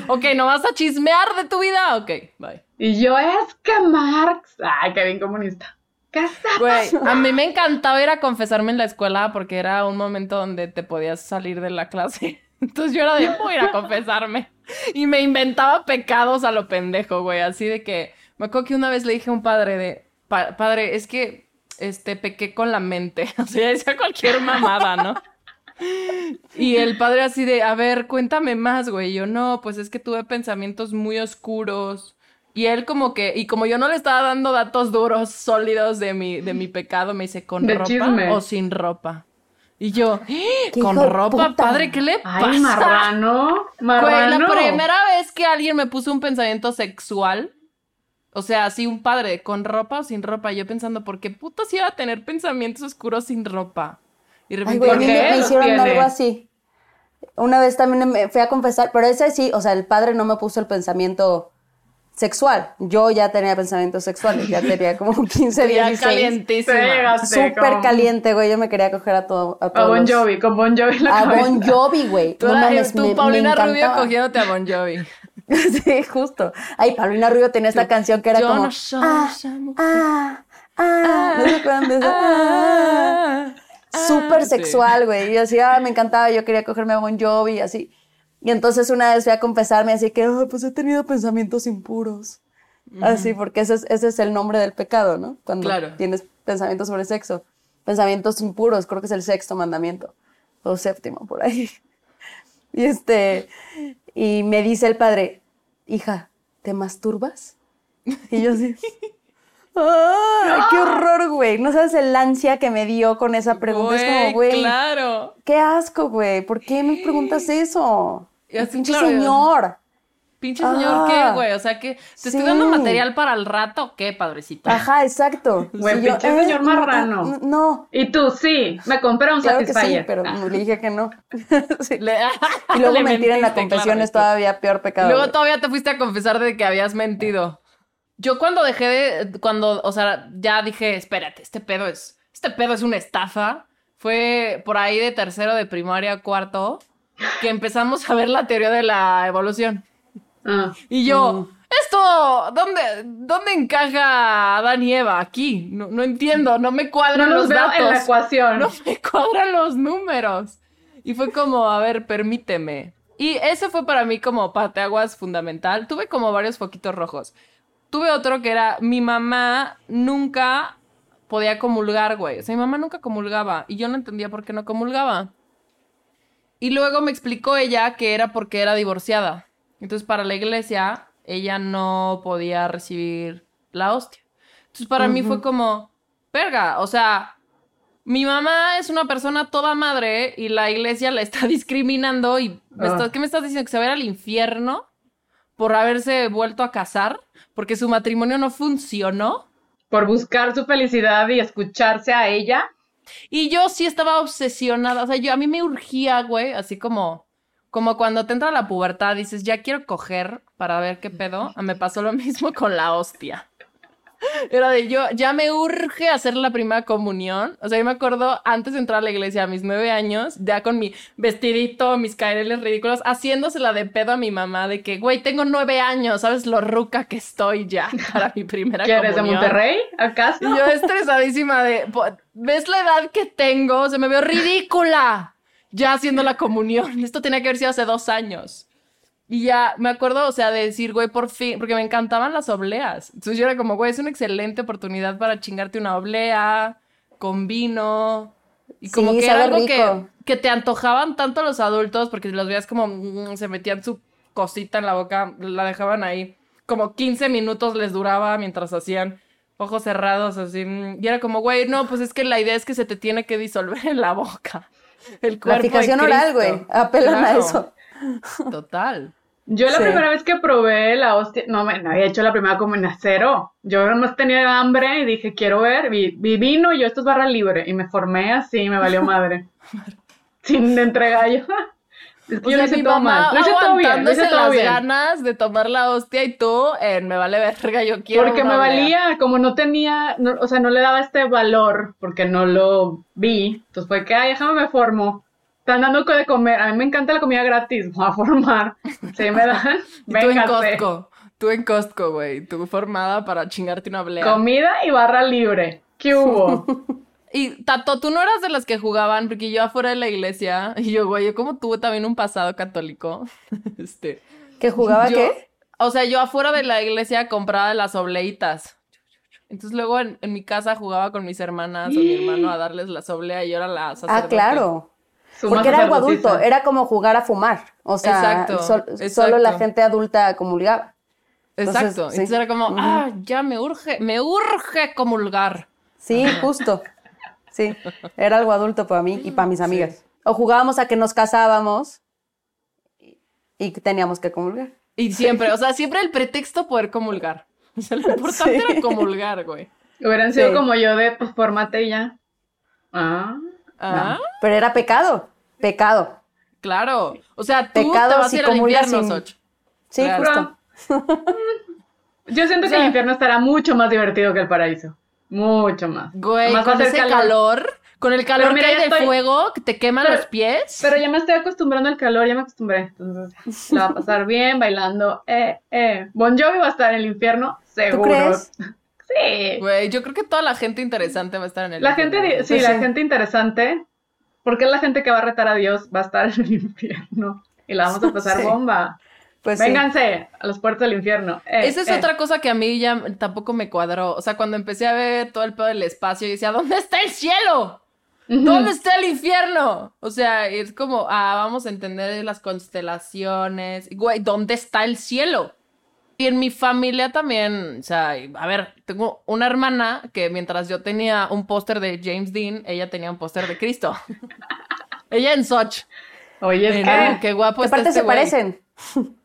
Ok, ¿no vas a chismear de tu vida? Ok, bye. y yo, es que Marx, ay, qué bien comunista. ¿Qué está Güey, a mí me encantaba ir a confesarme en la escuela porque era un momento donde te podías salir de la clase. Entonces yo era de, voy ir a confesarme. Y me inventaba pecados a lo pendejo, güey. Así de que, me acuerdo que una vez le dije a un padre de, "Pa- padre, es que, este, pequé con la mente. O sea, decía cualquier mamada, ¿no? Y el padre así de, a ver, cuéntame más, güey. Y yo, no, pues es que tuve pensamientos muy oscuros. Y él como que, y como yo no le estaba dando datos duros, sólidos de mi, de mi pecado, me dice, ¿con De ropa chisme. o sin ropa? Y yo, ¿Qué con ropa, puta? padre, ¿qué le pasa? Ay, marrano, marrano. la primera vez que alguien me puso un pensamiento sexual, o sea, así un padre, con ropa o sin ropa, yo pensando, ¿por qué putas iba a tener pensamientos oscuros sin ropa? Y de Ay, güey, a ¿por mí qué me, me hicieron tiene? algo así. Una vez también me fui a confesar, pero ese sí, o sea, el padre no me puso el pensamiento sexual. Yo ya tenía pensamientos sexuales, ya tenía como 15, ya 16. calientísima. Te llegaste Súper con- caliente, güey. Yo me quería coger a todo. A, A todos Bon los- Jovi, con Bon Jovi en la A cabeza. Bon Jovi, güey. Tú, No era- mames, tú me- me Paulina Rubio encantaba. cogiéndote a Bon Jovi. sí, justo. Ay, Paulina Rubio tenía esta canción que era Yo como. no soy ah, esa mujer. ah, ah. ¿No se acuerdan de esa? Ah. Súper sí. sexual, güey. Y yo así, ah, me encantaba, yo quería cogerme a Bon Jovi y así. Y entonces una vez fui a confesarme así que, "Ah, pues he tenido pensamientos impuros. Así, porque ese es, ese es el nombre del pecado, ¿no? Cuando Claro. tienes pensamientos sobre sexo. Pensamientos impuros, creo que es el sexto mandamiento. O séptimo, por ahí. Y este, y me dice el padre, hija, ¿te masturbas? Y yo así, ¡ay, qué horror, güey! No sabes el ansia que me dio con esa pregunta. es como, güey, Claro. qué asco, güey. ¿Por qué me preguntas eso? Y El así, pinche claro, señor. Pinche señor, ¿qué, Ah, güey? O sea, que ¿te sí. estoy dando material para el rato o qué, padrecito? Ajá, exacto. Güey, yo, pinche "Eh, señor no, marrano". ah, No, Y tú, sí, me compré un claro que sí, pero Ah. le dije que no. Sí. Le- Y luego mentir en la confesión es todavía peor pecado. luego güey. todavía te fuiste a confesar de que habías mentido. Yo cuando dejé de, cuando, o sea, ya dije, espérate, este pedo es, este pedo es una estafa. Fue por ahí de tercero de primaria, cuarto, que empezamos a ver la teoría de la evolución. Ah. Y yo, esto, ¿dónde, ¿dónde encaja Adán y Eva? Aquí. No, no entiendo, no me No cuadran los los veo datos. en la ecuación. No me cuadran los números. Y fue como, a ver, permíteme. Y ese fue para mí como parteaguas fundamental. Tuve como varios foquitos rojos. Tuve otro que era, mi mamá nunca podía comulgar, güey. O sea, mi mamá nunca comulgaba. Y yo no entendía por qué no comulgaba. Y luego me explicó ella que era porque era divorciada. Entonces, para la iglesia, ella no podía recibir la hostia. Entonces, para mí fue como, verga, o sea, mi mamá es una persona toda madre y la iglesia la está discriminando y me Ah. estás- ¿qué me estás diciendo? ¿Que se va a ir al infierno por haberse vuelto a casar? Porque su matrimonio no funcionó. Por buscar su felicidad y escucharse a ella. Y yo sí estaba obsesionada, o sea, yo a mí me urgía, güey, así como como cuando te entra la pubertad dices, "Ya quiero coger para ver qué pedo." Me pasó lo mismo con la hostia. Era de yo, ya me urge hacer la primera comunión. O sea, yo me acuerdo antes de entrar a la iglesia a mis nueve años, ya con mi vestidito, mis caireles ridículos, haciéndosela de pedo a mi mamá de que, güey, tengo nueve años, ¿sabes lo ruca que estoy ya para mi primera ¿Quién eres de comunión? Monterrey? ¿Acaso? Y yo estresadísima de, ¿ves la edad que tengo? Se me veo ridícula ya haciendo la comunión. Esto tenía que haber sido hace dos años. Y ya me acuerdo, o sea, de decir, güey, por fin, porque me encantaban las obleas. Entonces yo era como, güey, es una excelente oportunidad para chingarte una oblea con vino. Y como Sí, que era algo que, que te antojaban tanto los adultos, porque los veías como mm, se metían su cosita en la boca, la dejaban ahí. Como 15 minutos les duraba mientras hacían ojos cerrados, así. mm, Y era como, güey, no, pues es que la idea es que se te tiene que disolver en la boca. El La cuerpo de fijación oral, güey. Apelan a eso. Total. Yo la Sí. primera vez que probé la hostia, no, me, no había hecho la primera comunión, cero. Yo nomás tenía hambre y dije, quiero ver, vi, vi vino y yo, esto es barra libre. Y me formé así, me valió madre. Sin entregar yo. Es que O yo sea, hice mi todo mamá mal. Lo hice todo bien, lo hice todo las bien. ganas de tomar la hostia y tú en me vale verga, yo quiero Porque me valía, como no tenía, no- o sea, no le daba este valor porque no lo vi. Entonces fue que, ay, déjame me formo. Están dando de comer. A mí me encanta la comida gratis. Voy a formar. Si me dan, tú en. Costco. Tú en Costco, güey. Tú formada para chingarte una oblea. Comida y barra libre. ¿Qué hubo? Y Tato, tú no eras de las que jugaban, porque yo afuera de la iglesia, y yo, güey, yo como tuve también un pasado católico, este, ¿Que jugaba yo- qué? o sea, yo afuera de la iglesia compraba las obleitas. Entonces luego en, en mi casa jugaba con mis hermanas o mi hermano a darles las obleas y yo era la sacerdote. Ah, claro. Porque era algo adulto, era como jugar a fumar. O sea, Exacto, sol- exacto. solo la gente adulta comulgaba. Exacto. Entonces, era como, ah, ya me urge, me urge comulgar. Sí, justo. Sí, era algo adulto para mí y para mis amigas. O jugábamos a que nos casábamos y- y teníamos que comulgar. Y siempre, o sea, siempre el pretexto poder comulgar. O sea, lo importante Sí. era comulgar, güey. Hubieran sido Sí. como yo de, pues, fórmate y ya. Ah. Ah, Pero era pecado, pecado. claro. O sea, tú Pecado te vas a si ir al infierno, sin- Soch. Sí, Claro. justo. Yo siento O que el infierno estará mucho más divertido que el paraíso. Mucho más. Güey, Además a con ese calor, con el calor mira, que hay de estoy- fuego, que te queman Pero- los pies. Pero ya me estoy acostumbrando al calor, ya me acostumbré. Entonces, la va a pasar bien bailando. Eh, eh. Bon Jovi va a estar en el infierno, seguro. crees? Sí. Güey, yo creo que toda la gente interesante va a estar en el La gente, infierno. di- sí, Pues la sí. gente interesante, porque es la gente que va a retar a Dios, va a estar en el infierno. Y la vamos a pasar Sí. bomba. Pues sí. Vénganse a las puertas del infierno. Eh, Esa es eh. otra cosa que a mí ya tampoco me cuadró. O sea, cuando empecé a ver todo el pedo del espacio, yo decía, ¿dónde está el cielo? ¿Dónde está el infierno? O sea, es como, ah, vamos a entender las constelaciones. Güey, ¿dónde está el cielo? Y en mi familia también, o sea, a ver, tengo una hermana que mientras yo tenía un póster de James Dean, ella tenía un póster de Cristo. ella en Soch. Oye, Mira, qué guapo está aparte este se güey. parecen.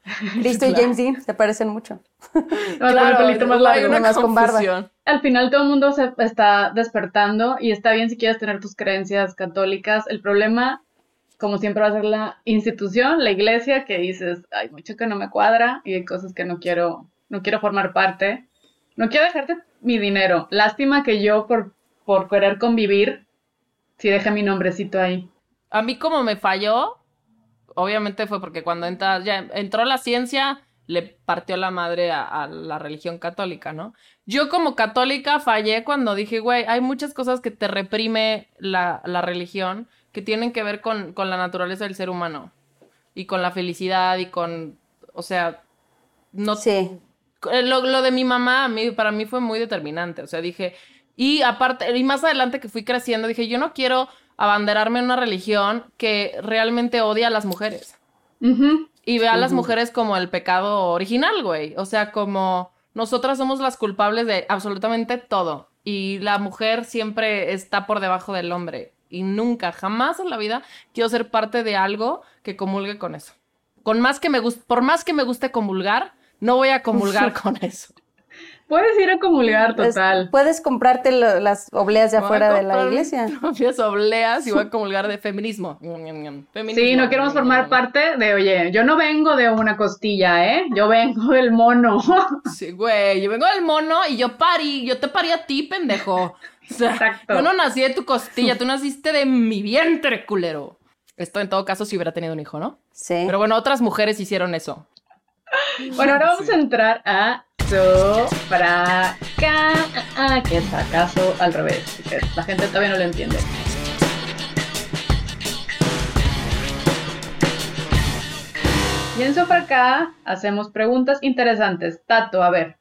Cristo y. James Dean se parecen mucho. con el Claro, pelito más hay largo. una más con barba. confusión. Al final todo el mundo se está despertando y está bien si quieres tener tus creencias católicas. El problema, como siempre, va a ser la institución, la iglesia, que dices, hay mucho que no me cuadra y hay cosas que no quiero, no quiero formar parte. No quiero dejarte mi dinero. Lástima que yo, por, por querer convivir, sí dejé mi nombrecito ahí. A mí como me falló, obviamente fue porque cuando ya entró la ciencia, le partió la madre a, la religión católica, ¿no? Yo como católica fallé cuando dije, güey, hay muchas cosas que te reprime la religión que tienen que ver con, con la naturaleza del ser humano y con la felicidad y con, o sea, no, Sí. eh, lo, lo de mi mamá, a mí, para mí fue muy determinante. O sea, dije, y aparte, y más adelante que fui creciendo, dije, yo no quiero abanderarme en una religión que realmente odia a las mujeres. Y ve a las mujeres como el pecado original, güey. O sea, como nosotras somos las culpables de absolutamente todo. Y la mujer siempre está por debajo del hombre. Y nunca, jamás en la vida quiero ser parte de algo que comulgue con eso. Con más que me por más que me guste comulgar, no voy a comulgar con eso. Puedes ir a comulgar total. puedes comprarte lo- las obleas de afuera de la iglesia. propias obleas y voy a comulgar de feminismo. Feminismo. Sí, no queremos formar parte de, oye, yo no vengo de una costilla, ¿eh? Yo vengo del mono. Sí, güey, yo vengo del mono y yo parí, yo te parí a ti, pendejo. O sea, Exacto. yo no nací de tu costilla, tú naciste de mi vientre, culero. Esto en todo caso si hubiera tenido un hijo, ¿no? Sí. Pero bueno, otras mujeres hicieron eso. Bueno, ahora vamos a entrar a Sofraca, que es fracaso al revés, la gente todavía no lo entiende. Y en Sofraca hacemos preguntas interesantes. Tato, a ver,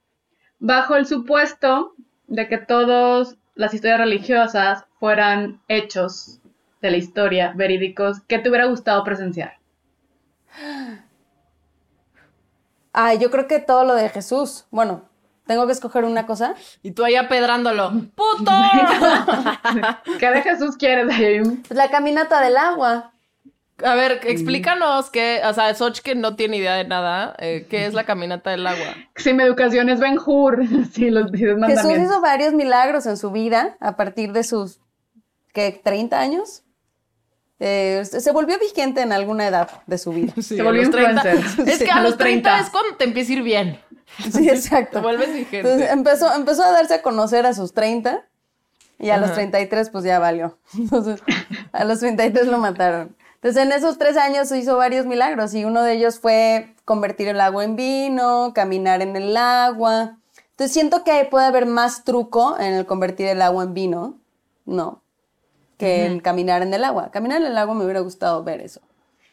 bajo el supuesto de que todas las historias religiosas fueran hechos de la historia verídicos, ¿qué te hubiera gustado presenciar? Ay, yo creo que todo lo de Jesús. Bueno, tengo que escoger una cosa. Y tú ahí apedrándolo. ¡Puto! ¿Qué de Jesús quieres? Ahí? Pues la caminata del agua. A ver, explícanos qué, o sea, Soch que no tiene idea de nada, eh, ¿qué es la caminata del agua? Si mi educación es Ben Hur, sí, los diez Jesús mandamientos. hizo varios milagros en su vida a partir de sus, ¿qué? ¿30 años? Eh, se volvió vigente en alguna edad de su vida. Sí, Se a volvió los 30. influencer. Es Sí, que a, a los los 30, 30 es cuando te empieza a ir bien. Sí, exacto. Te vuelves vigente. Entonces empezó, empezó a darse a conocer a sus 30 y a los Ajá. 33 pues ya valió. Entonces a los 33 lo mataron. Entonces en esos tres años hizo varios milagros y uno de ellos fue convertir el agua en vino, caminar en el agua. Entonces siento que puede haber más truco en el convertir el agua en vino, ¿no? Que en caminar en el agua. Caminar en el agua me hubiera gustado ver eso.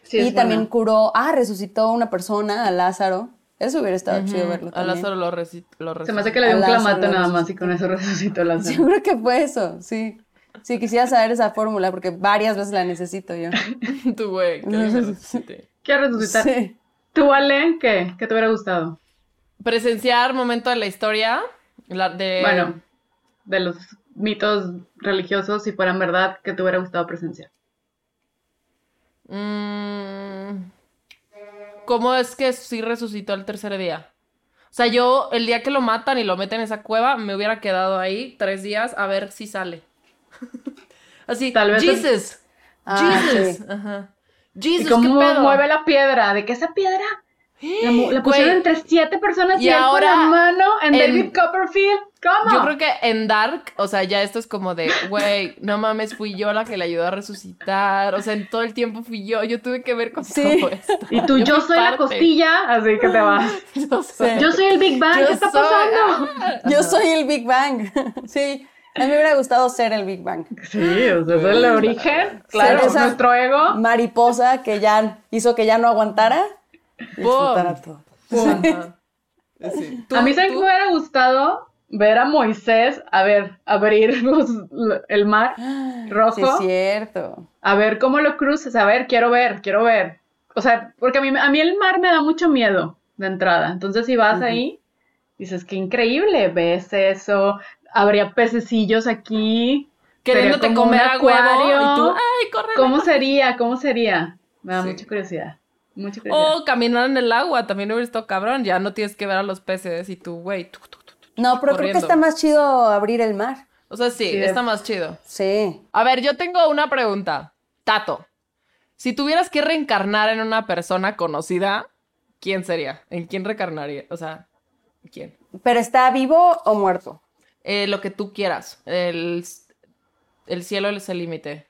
Sí, y es también buena. curó, ah, resucitó a una persona, a Lázaro. Eso hubiera estado chido verlo A también. Lázaro lo, lo Se me hace que le dio un a Lázaro clamato nada más resucitó. y con eso resucitó Yo creo que fue eso, sí. Sí, quisiera saber esa fórmula porque varias veces la necesito yo. Tu güey, que resucite. ¿Qué resucitar? Sí. ¿Tú, Ale, qué? ¿Qué te hubiera gustado? Presenciar momento de la historia la de... Bueno, de los mitos religiosos, si fueran verdad, que te hubiera gustado presenciar? Mm, ¿Cómo es que sí resucitó el tercer día? O sea, yo el día que lo matan y lo meten en esa cueva, me hubiera quedado ahí tres días a ver si sale. Así, Tal vez es- Jesus. Ah, Jesus. sí. Ajá. ¿Y Jesus, ¿qué cómo pedo? mueve la piedra? ¿De qué esa piedra? La, pusieron Güey, entre siete personas y y, él con ahora la mano en, en- David Copperfield. ¿Cómo? Yo creo que en Dark, o sea, ya esto es como de, güey, no mames, fui yo la que le ayudó a resucitar. O sea, en todo el tiempo fui yo. Yo tuve que ver con Sí. todo esto. Y tú, yo, soy la costilla, así que te vas. Yo soy- Yo soy el Big Bang, ¿qué está soy- pasando? Yo soy el Big Bang. Sí, a mí me hubiera gustado ser el Big Bang. Sí, o sea, es el origen. Claro, esa- nuestro ego. Mariposa que ya hizo que ya no aguantara. Disfrutara todo. Sí. Tú- A mí, ¿sabes tú- que me hubiera gustado? Ver a Moisés, a ver, abrir los- el mar rojo. Sí, es cierto. A ver cómo lo cruzas, a ver, quiero ver, quiero ver. O sea, porque a mí, a mí el mar me da mucho miedo de entrada. Entonces, si vas ahí, dices, qué increíble, ves eso, habría pececillos aquí. Queriéndote comer acuario. y tú, ay, corre. ¿Cómo sería? ¿Cómo sería? Me da Sí. mucha curiosidad. Mucha curiosidad. O caminar en el agua, también hubiera estado cabrón. Ya no tienes que ver a los peces y tú, güey. tu. No, pero creo que está más chido abrir el mar. O sea, sí, Sí, está es- más chido. Sí. A ver, yo tengo una pregunta. Tato, si tuvieras que reencarnar en una persona conocida, ¿quién sería? ¿En quién reencarnaría? O sea, ¿quién? ¿Pero está vivo o muerto? Eh, lo que tú quieras. El, el cielo es el límite.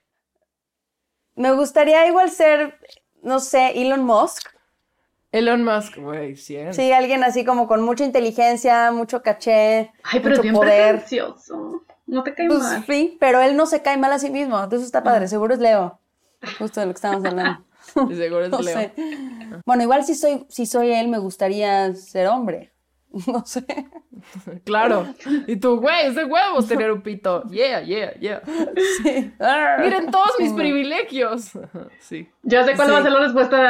Me gustaría igual ser, no sé, Elon Musk. Elon Musk, güey, 100. Sí, alguien así como con mucha inteligencia, mucho caché, Ay, pero mucho bien poder. pretencioso. No te cae Pues mal. sí, pero él no se cae mal a sí mismo. Entonces está padre, seguro es Leo. Justo de lo que estábamos hablando. Seguro es No Leo. sé. Bueno, igual si soy, si soy él, me gustaría ser hombre. No sé. Claro. Y tú, güey, es de huevos tener un pito. Yeah, yeah, yeah. Sí. Miren todos mis privilegios. Sí. Yo sé cuál Sí. va a ser la respuesta de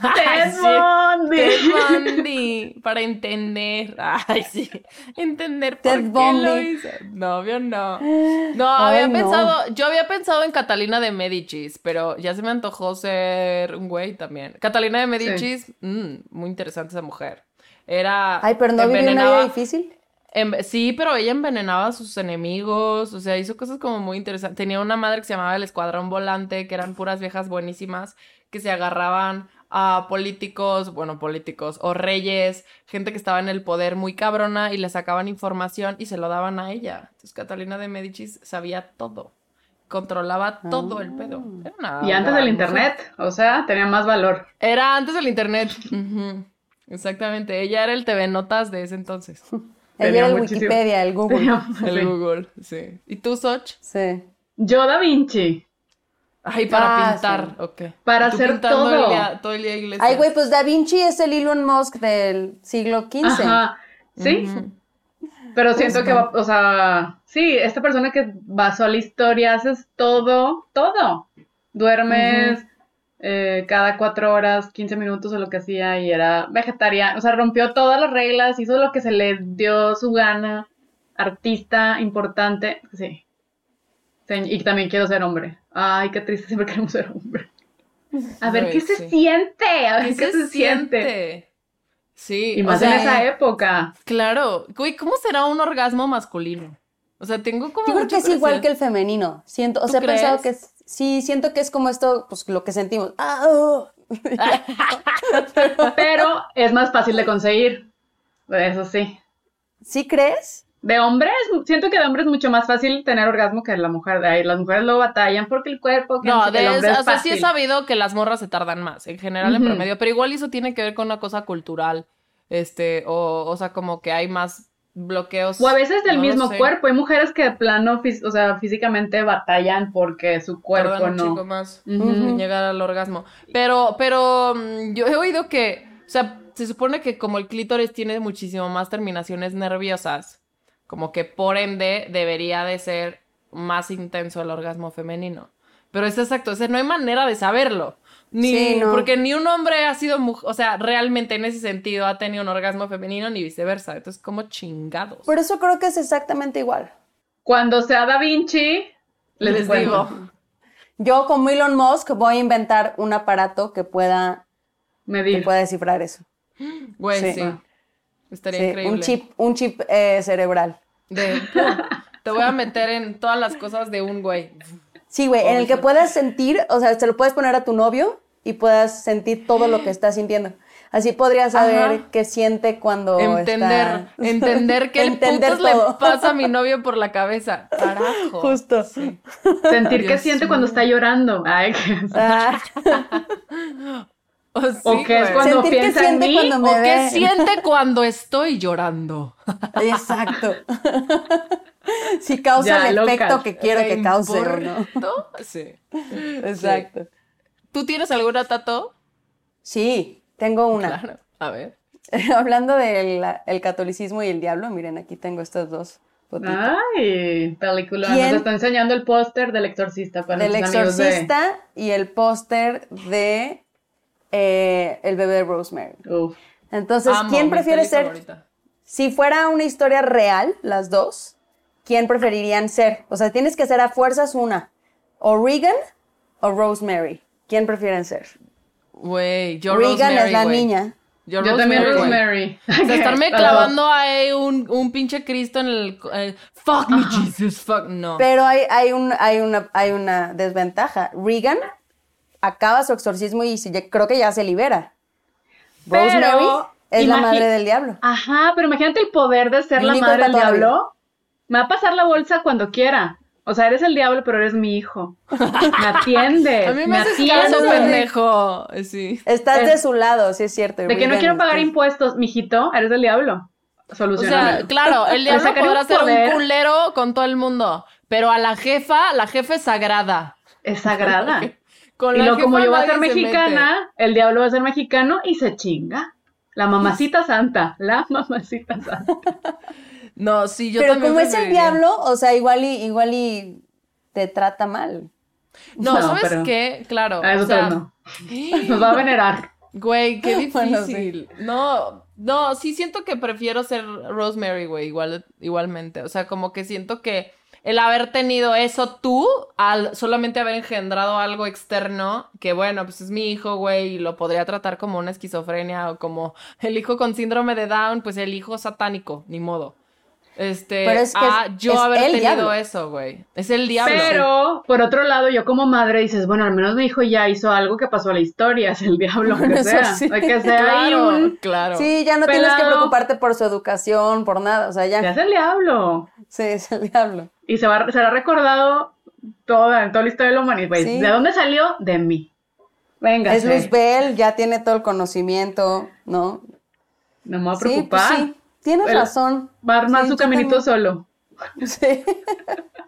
Sí. Bundy. Ted Bundy, para entender. Ay, sí. Entender por Ted qué Bundy. lo hizo. No, yo no. No, Ay, había no. pensado, yo había pensado en Catalina de Medicis, pero ya se me antojó ser un güey también. Catalina de Medicis, mm, muy interesante esa mujer. Era. Ay, pero no vivió una vida difícil. en- sí, pero ella envenenaba a sus enemigos, o sea, hizo cosas como muy interesantes. Tenía una madre que se llamaba el Escuadrón Volante, que eran puras viejas buenísimas, que se agarraban a políticos, bueno, políticos, o reyes, gente que estaba en el poder muy cabrona y le sacaban información y se lo daban a ella. Entonces Catalina de Medicis sabía todo, controlaba todo el pedo. Era una Y antes del internet, o sea, tenía más valor. Era antes del internet. Exactamente, ella era el TV Notas de ese entonces. Tenía era el muchísimo- Wikipedia, el Google. Tenía- El sí. Google, sí. ¿Y tú, Soch? Sí. Yo, Da Vinci. Ay, para Ah, pintar, sí. ok. Para hacer todo. El día, todo el día iglesia. Ay, güey, pues Da Vinci es el Elon Musk del siglo XV. Ajá. Sí. Pero siento que va, o sea, sí, esta persona que basó la historia, haces todo, todo. Duermes eh, cada cuatro horas, 15 minutos o lo que hacía y era vegetariano, o sea, rompió todas las reglas, hizo lo que se le dio su gana, artista importante, sí. Sí, Y también quiero ser hombre. Ay, qué triste, siempre queremos ser hombre. A ver qué se siente, a ver ¿Qué, qué, se, siente. Sí, Y o más sea, en esa época. Claro. Güey, ¿cómo será un orgasmo masculino? O sea, tengo como Yo creo que es igual que el femenino. Siento, o ¿Tú sea, he pensado que es, sí, siento que es como esto, pues lo que sentimos. Ah, oh. Pero es más fácil de conseguir. Eso sí. ¿Sí crees? De hombres, siento que de hombres es mucho más fácil tener orgasmo que de la mujer. Ahí las mujeres lo batallan porque el cuerpo. que No, de, el hombre o es sea, sí he sabido que las morras se tardan más, en general, en promedio, pero igual eso tiene que ver con una cosa cultural, este, o, o sea, como que hay más bloqueos. O a veces del no mismo cuerpo. Hay mujeres que de plano, o sea, físicamente batallan porque su cuerpo tardan un no. chico más en llegar al orgasmo. Pero, pero mm, yo he oído que, o sea, se supone que como el clítoris tiene muchísimo más terminaciones nerviosas, como que por ende debería de ser más intenso el orgasmo femenino. Pero es exacto, o sea, no hay manera de saberlo. Ni, Sí, no. Porque ni un hombre ha sido, mu- o sea, realmente en ese sentido ha tenido un orgasmo femenino ni viceversa. Entonces, como chingados. Por eso creo que es exactamente igual. Cuando sea Da Vinci, les, digo. Yo, como Elon Musk, voy a inventar un aparato que pueda, que Medir. pueda descifrar eso. Güey, sí. Sí. Estaría Sí, increíble. un chip, un chip eh, cerebral. De, te voy a meter en todas las cosas de un güey. Sí, güey, en el que puedas sentir, o sea, se lo puedes poner a tu novio y puedas sentir todo lo que está sintiendo. Así podrías saber Ajá. qué siente cuando Entender, está... entender qué Entender putos le pasa a mi novio por la cabeza. Carajo. Justo. Sí. Sentir qué Dios siente cuando está llorando. Ay, que- Ah, O, sí, O que es cuando sentir qué piensa en siente mí, cuando me O qué siente cuando estoy llorando. Exacto. si causa Ya, el locas. efecto que quiero ¿Le que cause o no. Sí. Exacto. ¿Tú tienes alguna tato? Sí, tengo una. Claro. A ver. Hablando del el catolicismo y el diablo, miren, aquí tengo estos dos fotitos. Ay, película. ¿Quién? Nos está enseñando el póster del exorcista para del amigos de- exorcista y el póster de eh, El bebé de Rosemary. Uf. Entonces, Amo, ¿quién prefiere ser? favorita. Si fuera una historia real, las dos, ¿quién preferirían ser? O sea, tienes que ser a fuerzas una. O Regan o Rosemary. ¿Quién prefieren ser? Güey, yo Regan Rosemary, es la niña. Yo, Yo también. Rosemary. O sea, estarme clavando ahí un, un pinche Cristo en el... eh, fuck me, Jesus, fuck, no. Pero hay, hay, un, hay, una, hay una desventaja. Regan acaba su exorcismo y se- creo que ya se libera. Pero, Rosemary es la madre del diablo. Ajá, pero imagínate el poder de ser la madre del diablo. Me va a pasar la bolsa cuando quiera. O sea, eres el diablo, pero eres mi hijo. Me atiendes. a mí me, me haces caso, pendejo. Sí. Estás Es- de su lado, sí es cierto. De que no quiero pagar está- impuestos, mijito, eres el diablo. O Solucioname. sea, claro, el diablo podrá un ser poder. un culero con todo el mundo, pero a la jefa, la jefa es sagrada. Es sagrada. Con y luego, como yo voy a ser se mexicana, el diablo va a ser mexicano y se chinga. La mamacita santa, la mamacita santa. No, sí, yo Pero también como es el diablo, o sea, igual y, igual y te trata mal. No, No, ¿sabes pero- qué? Claro. A eso o sea, no. Nos va a venerar. Güey, qué Bueno, difícil. No, no, sí siento que prefiero ser Rosemary, güey, igual, igualmente. O sea, como que siento que el haber tenido eso tú, al solamente haber engendrado algo externo, que bueno, pues es mi hijo, güey, y lo podría tratar como una esquizofrenia o como el hijo con síndrome de Down, pues el hijo satánico, ni modo. Este, Pero es que a es- yo es haber el tenido diablo. eso, güey. Es el diablo. Pero, por otro lado, yo como madre dices, bueno, al menos mi hijo ya hizo algo que pasó a la historia, es el diablo, Bueno, que sea. sí. Hay que ser ahí Claro, un... claro. Sí, ya no tienes que preocuparte por su educación, por nada. O sea, ya. Ya es el diablo. Sí, es el diablo. Y se va, será recordado toda, toda la historia de la humanidad. Sí. ¿De dónde salió? De mí. Venga. Es Luzbel, ya tiene todo el conocimiento, ¿no? No me voy a Sí, pues preocupar. sí, tienes razón. Va a armar Sí, su caminito también. solo. Sí.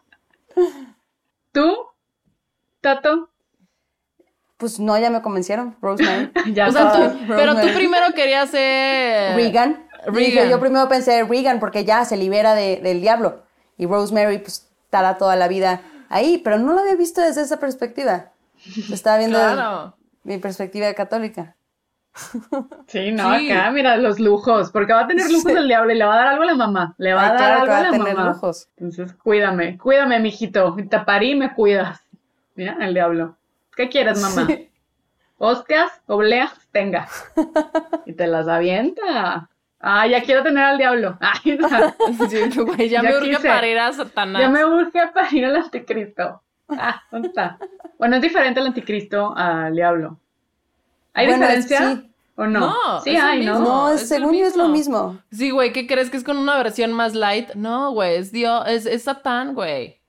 ¿Tú? ¿Tato? Pues no, ya me convencieron, Rosemary. Ya O sea, pero tú primero querías ser... Regan. Regan. Dije, yo primero pensé Regan porque ya se libera de- del diablo. Y Rosemary, pues, estará toda la vida ahí. Pero no lo había visto desde esa perspectiva. Lo estaba viendo Claro. desde mi perspectiva católica. Sí, no, Sí. acá, mira, los lujos. Porque va a tener lujos Sí. el diablo y le va a dar algo a la mamá. Le va Ay, a dar claro algo va a la tener mamá. lujos. Entonces, cuídame, cuídame, mijito. Te parí y me cuidas. Mira, el diablo. ¿Qué quieres, mamá? Hostias, obleas, tenga. Y te las avienta. Ah, ya quiero tener al diablo. Ay, Sí, güey, ya, Ya me urge quise. para ir a Satanás. ya me urge para ir al anticristo. Ah, ¿dónde está? Bueno, es diferente el anticristo al diablo. ¿Hay Bueno, es- diferencia? sí. ¿O no? No, sí hay, ¿no? No, es según yo es lo mismo. Sí, güey, ¿qué crees que es con una versión más light? No, güey, es Dios, es, es Satán, güey.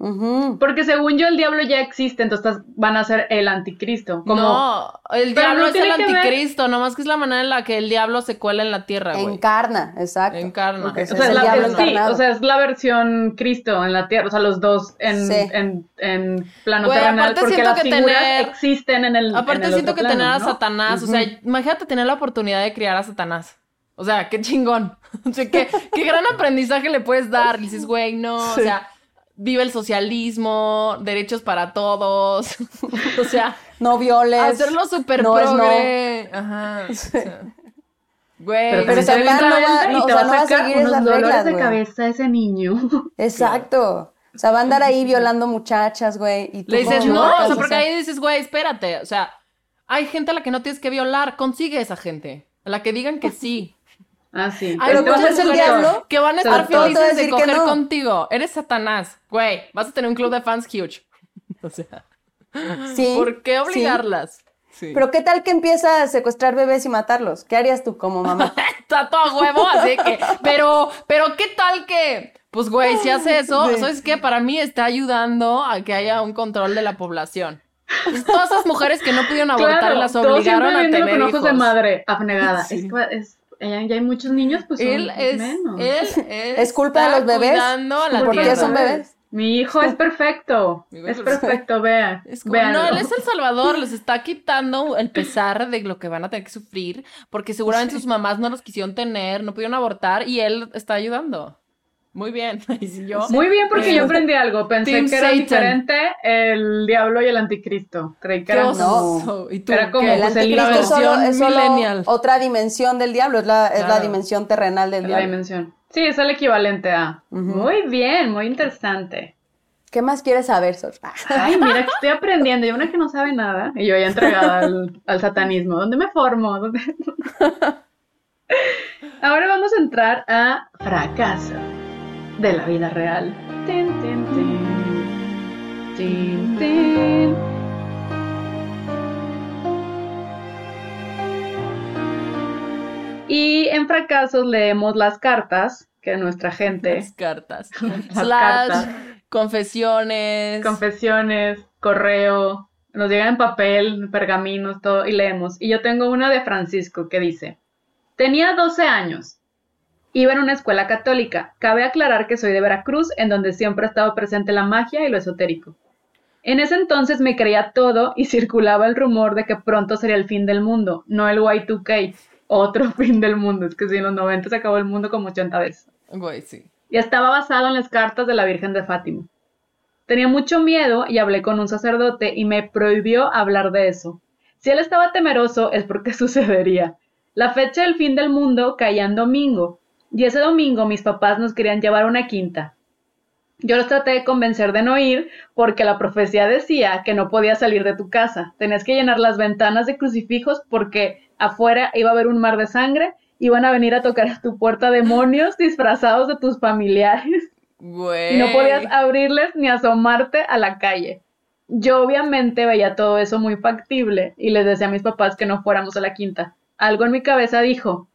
Ujú. Porque según yo el diablo ya existe, entonces van a ser el anticristo. Como, No, el diablo no es el que ver- anticristo, nomás que es la manera en la que el diablo se cuela en la tierra, güey. Encarna, exacto. Encarna. O sea, es el la- sí, o sea, es la versión Cristo en la tierra, o sea, los dos en, Sí. en, en plano Güey, terrenal, aparte porque siento las que figuras tener- existen en el Aparte en el siento otro que tener plano, a ¿no? Satanás, o sea, imagínate tener la oportunidad de criar a Satanás. O sea, qué chingón. O sea, qué, qué gran aprendizaje le puedes dar. Y dices, güey, no, Sí. o sea, vive el socialismo, derechos para todos. o sea, No violes. hacerlo súper no es no. progre. Ajá. o sea. Güey, Pero, Pero pero Satán no va- y no, te o va sea, no va a sacar unos esas dolores reglas, de güey. cabeza a ese niño. Exacto. O sea, va a andar ahí violando muchachas, güey. Y tú Le dices, no, o sea, porque ahí dices, güey, espérate. O sea, hay gente a la que no tienes que violar. Consigue esa gente. A la que digan que sí. Ah, sí. Pero es el diablo, que van a estar felices de coger no. contigo. Eres Satanás. Güey, vas a tener un club de fans huge. O sea, Sí, ¿por qué obligarlas? Sí. Pero ¿qué tal que empieza a secuestrar bebés y matarlos? ¿Qué harías tú como mamá? Está todo a huevo, así que. Pero, pero, ¿qué tal que.? Pues, güey, si hace eso. ¿sabes qué? Para mí está ayudando a que haya un control de la población. Pues, todas esas mujeres que no pudieron abortar Claro, las todos obligaron siempre a tener con hijos. ojos de madre abnegada. Sí. Es que es- ya, ya hay muchos niños, pues son Él es, menos. él es, ¿Es culpa de los bebés? cuidando a la ¿Por qué tierra. son bebés? Mi hijo es perfecto. Hijo es perfecto. perfecto, vea. Es como, véanlo. no, él es el salvador, les está quitando el pesar de lo que van a tener que sufrir, porque seguramente sus mamás no los quisieron tener, no pudieron abortar, y él está ayudando. Muy bien. Y yo, Muy bien, porque Eh, yo aprendí algo. Pensé Team que era Satan. diferente el diablo y el anticristo. Creí que qué eran oso. ¿Y tú Era como? El pues, anticristo es solo, es solo otra dimensión del diablo, es la, es la dimensión terrenal del la diablo. dimensión. Sí, es el equivalente a. Muy bien, muy interesante. ¿Qué más quieres saber, Sor? Ay, mira que estoy aprendiendo. Y una que no sabe nada. Y yo ya entregada al, al satanismo. ¿Dónde me formo? ¿Dónde- Ahora vamos a entrar a fracaso de la vida real. Tin, tin, tin. Tin, tin. Y en fracasos leemos las cartas que nuestra gente, Las cartas. Las Slash, cartas. confesiones. confesiones, correo, nos llegan en papel, pergaminos, todo, y leemos. Y yo tengo una de Francisco que dice, tenía 12 años, iba en una escuela católica. Cabe aclarar que soy de Veracruz, en donde siempre ha estado presente la magia y lo esotérico. En ese entonces me creía todo y circulaba el rumor de que pronto sería el fin del mundo, no el Y2K, otro fin del mundo. Es que si en los 90 se acabó el mundo como 80 veces Güey, sí. y estaba basado en las cartas de la Virgen de Fátima. Tenía mucho miedo y hablé con un sacerdote y me prohibió hablar de eso. Si él estaba temeroso es porque sucedería. La fecha del fin del mundo caía en domingo y ese domingo mis papás nos querían llevar a una quinta. Yo los traté de convencer de no ir porque la profecía decía que no podías salir de tu casa. Tenías que llenar las ventanas de crucifijos porque afuera iba a haber un mar de sangre, iban a venir a tocar a tu puerta demonios disfrazados de tus familiares Güey. y no podías abrirles ni asomarte a la calle. Yo obviamente veía todo eso muy factible y les decía a mis papás que no fuéramos a la quinta. Algo en mi cabeza dijo,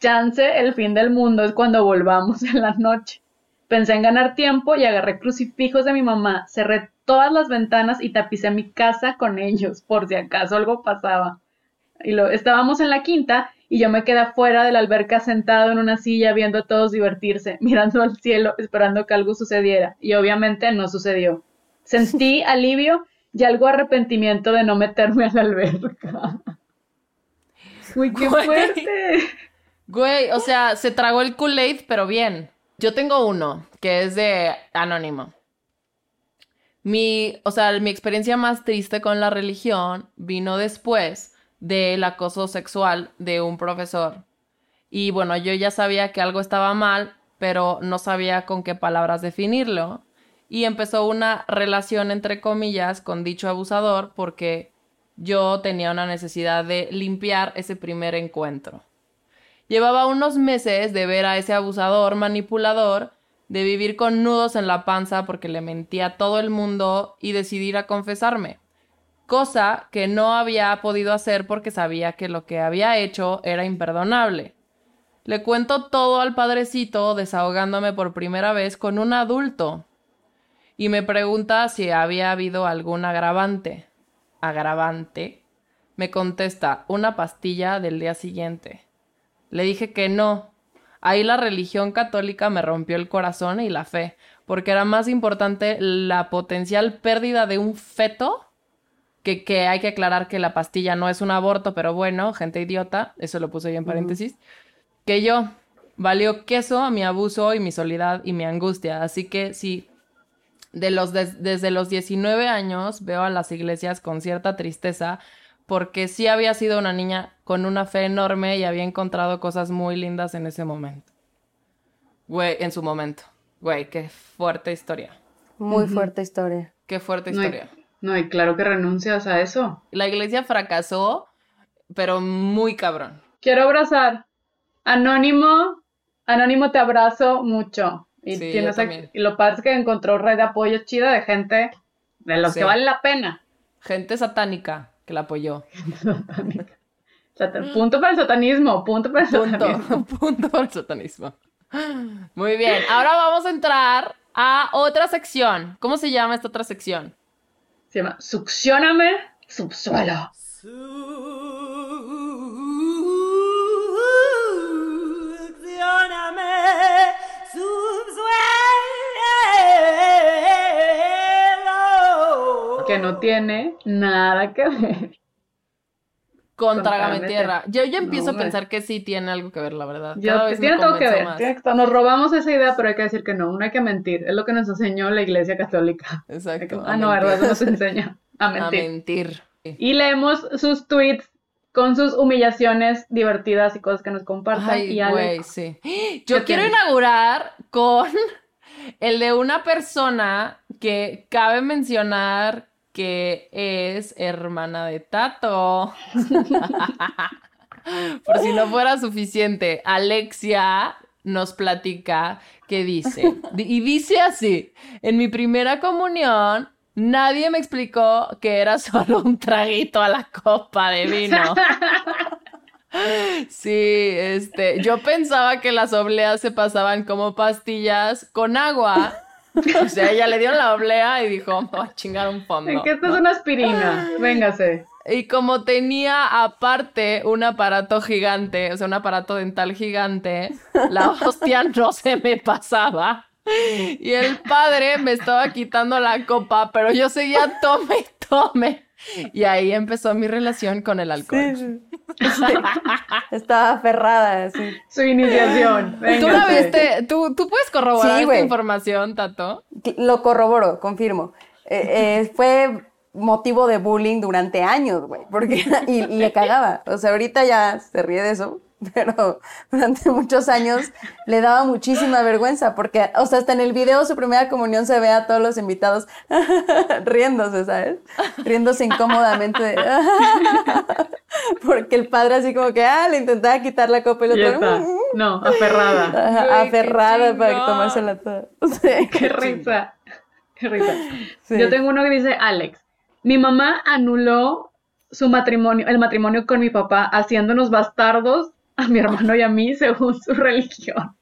chance el fin del mundo es cuando volvamos en la noche. Pensé en ganar tiempo y agarré crucifijos de mi mamá, cerré todas las ventanas y tapicé mi casa con ellos por si acaso algo pasaba. Y lo, estábamos en la quinta y yo me quedé afuera de la alberca sentado en una silla viendo a todos divertirse, mirando al cielo, esperando que algo sucediera. Y obviamente no sucedió. Sentí alivio y algo arrepentimiento de no meterme a la alberca. Uy, qué fuerte. Güey, o sea, se tragó el Kool-Aid, pero bien. Yo tengo uno, que es de Anónimo. Mi, o sea, mi experiencia más triste con la religión vino después del acoso sexual de un profesor. Y bueno, yo ya sabía que algo estaba mal, pero no sabía con qué palabras definirlo. Y empezó una relación entre comillas con dicho abusador porque yo tenía una necesidad de limpiar ese primer encuentro. Llevaba unos meses de ver a ese abusador manipulador, de vivir con nudos en la panza porque le mentía a todo el mundo y decidir a confesarme. Cosa que no había podido hacer porque sabía que lo que había hecho era imperdonable. Le cuento todo al padrecito desahogándome por primera vez con un adulto. Y me pregunta si había habido algún agravante. ¿Agravante? Me contesta, una pastilla del día siguiente. Le dije que no. Ahí la religión católica me rompió el corazón y la fe, porque era más importante la potencial pérdida de un feto, que, que hay que aclarar que la pastilla no es un aborto, pero bueno, gente idiota, eso lo puse yo en paréntesis, que yo. Valió queso a mi abuso y mi soledad y mi angustia, así que sí, de los des- desde los 19 años veo a las iglesias con cierta tristeza porque sí había sido una niña con una fe enorme y había encontrado cosas muy lindas en ese momento. Güey, en su momento. Güey, qué fuerte historia. Muy fuerte historia. Qué fuerte No, y- historia. no, y claro que renuncias a eso. La iglesia fracasó, pero muy cabrón. Quiero abrazar. Anónimo, Anónimo te abrazo mucho. Y, Sí, tienes yo aquí- también. y lo padre es que encontró red de apoyo chida de gente de los Sí. que vale la pena. Gente satánica que la apoyó. Satan- punto para el satanismo, punto para el satanismo. Punto, punto para el satanismo. Muy bien, ahora vamos a entrar a otra sección. ¿Cómo se llama esta otra sección? Se llama Succióname subsuelo. Que no tiene nada que ver. Con Con Trágame Tierra. Yo ya No, empiezo a pensar que sí tiene algo que ver, la verdad. Yo- Cada vez me tiene todo que ver. más. nos robamos esa idea, pero hay que decir que no, no hay que mentir. Es lo que nos enseñó la Iglesia Católica. Exacto. Ah, no, verdad, nos enseña a A mentir. mentir. Y leemos sus tweets con sus humillaciones divertidas y cosas que nos compartan. Ay, y güey, sí. Yo ¿Qué quiero tienes? inaugurar con el de una persona que cabe mencionar que es hermana de Tato. Por si no fuera suficiente, Alexia nos platica que dice, di- y dice así, en mi primera comunión nadie me explicó que era solo un traguito a la copa de vino. Sí, este, yo pensaba que las obleas se pasaban como pastillas con agua. O sea, ella le dio la oblea y dijo, "Me voy a chingar un fondo. Es que esto es una aspirina. Véngase. Y como tenía aparte un aparato gigante, o sea, un aparato dental gigante, la hostia no se me pasaba. Y el padre me estaba quitando la copa, pero yo seguía tome y tome. Y ahí empezó mi relación con el alcohol. Sí, sí. Sí. Estaba aferrada, sí. Su iniciación. ¿Tú la Véngase. viste? ¿Tú, tú puedes corroborar esta información, Tato? Lo corroboro, confirmo. Eh, eh, fue motivo de bullying durante años, güey, porque y, y le cagaba. O sea, ahorita ya se ríe de eso, pero durante muchos años le daba muchísima vergüenza, porque, o sea, hasta en el video su primera comunión se ve a todos los invitados riéndose, ¿sabes? Riéndose incómodamente. de- porque el padre así como que, ah, le intentaba quitar la copa y Ya otro, está. No, aferrada. Ajá, aferrada para tomársela toda. Sí. Qué risa. Qué risa. Sí. Yo tengo uno que dice Alex. Mi mamá anuló su matrimonio, el matrimonio con mi papá, haciéndonos bastardos a mi hermano y a mí según su religión.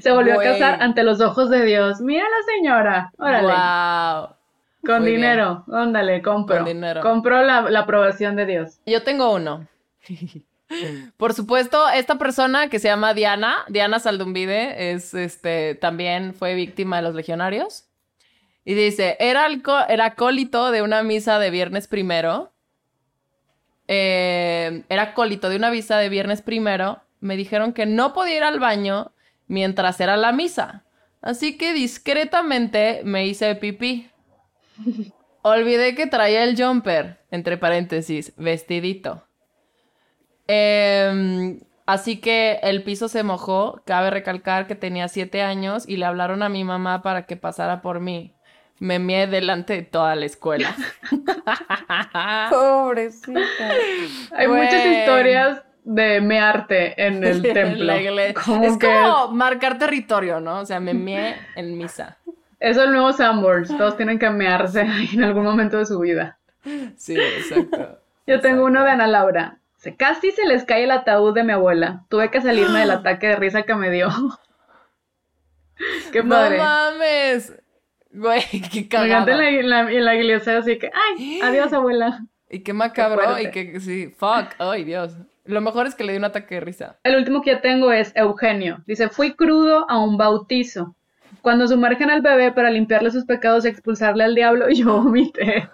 Se volvió a casar ante los ojos de Dios. Mira la señora. Órale. Wow. Con Muy dinero. Óndale, compro. Con dinero. Compró la, la aprobación de Dios. Yo tengo uno. Por supuesto, esta persona que se llama Diana, Diana Saldumbide, es este también fue víctima de los legionarios. Y dice, era, alco- era acólito de una misa de viernes primero. Eh, era acólito de una misa de viernes primero. Me dijeron que no podía ir al baño mientras era la misa. Así que discretamente me hice pipí. Olvidé que traía el jumper, entre paréntesis, vestidito. Em, así que el piso se mojó. Cabe recalcar que tenía siete años y le hablaron a mi mamá para que pasara por mí. Me mié delante de toda la escuela. Pobrecita. Hay muchas historias de mearte en el templo. La iglesia. Como es que como marcar territorio, ¿no? O sea, me mié en misa. Es el nuevo Sanborns. Todos tienen que mearse en algún momento de su vida. Sí, exacto. Yo tengo uno de Ana Laura. Casi se les cae el ataúd de mi abuela. Tuve que salirme del ataque de risa que me dio. Qué No padre. mames. Güey, qué Me encanta cagado. en la, en la- en la iglesia, así que, ay, adiós abuela. Y qué macabro. Qué y que sí, fuck. Ay, Dios. Lo mejor es que le di un ataque de risa. El último que yo tengo es Eugenio. Dice, fui crudo a un bautizo. Cuando sumergen al bebé para limpiarle sus pecados y expulsarle al diablo, yo vomité.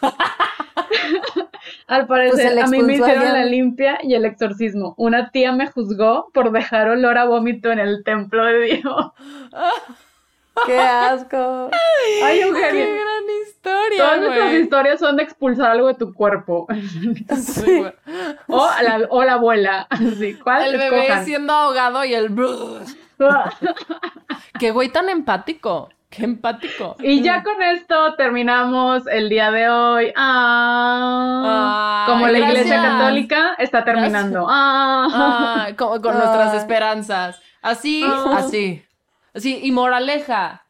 al Pues parecer, le a mí me hicieron la limpia y el exorcismo. Una tía me juzgó por dejar olor a vómito en el templo de Dios. ¡Qué asco! Ay, ¡Qué Eugenio. gran historia, Todas nuestras güey. historias son de expulsar algo de tu cuerpo. Sí, o, la, o la abuela. Sí, ¿Cuál El bebé escojan? siendo ahogado y el... Qué güey tan empático. Qué empático. Y ya con esto terminamos el día de hoy. Ah, Ay, como la iglesia católica está terminando. Ah. Con nuestras esperanzas. Así, Ah. así. Así, y moraleja.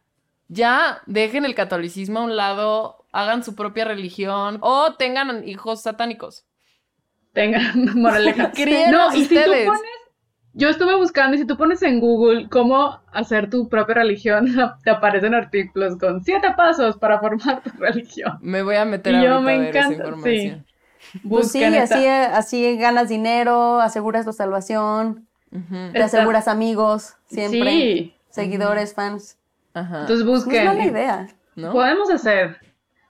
Ya dejen el catolicismo a un lado, hagan su propia religión o tengan hijos satánicos. Tengan moraleja. Críenlos y si tú ustedes. pones, yo estuve buscando y si tú pones en Google cómo hacer tu propia religión, te aparecen artículos con siete pasos para formar tu religión. Me voy a meter Y yo ahorita me a ver esa encanta, información. Pues sí, Busquen esta- así, así ganas dinero, aseguras tu salvación, te aseguras amigos, siempre. Sí, Seguidores, fans. Ajá. entonces No es busquen. mala idea. ¿No? Podemos hacer.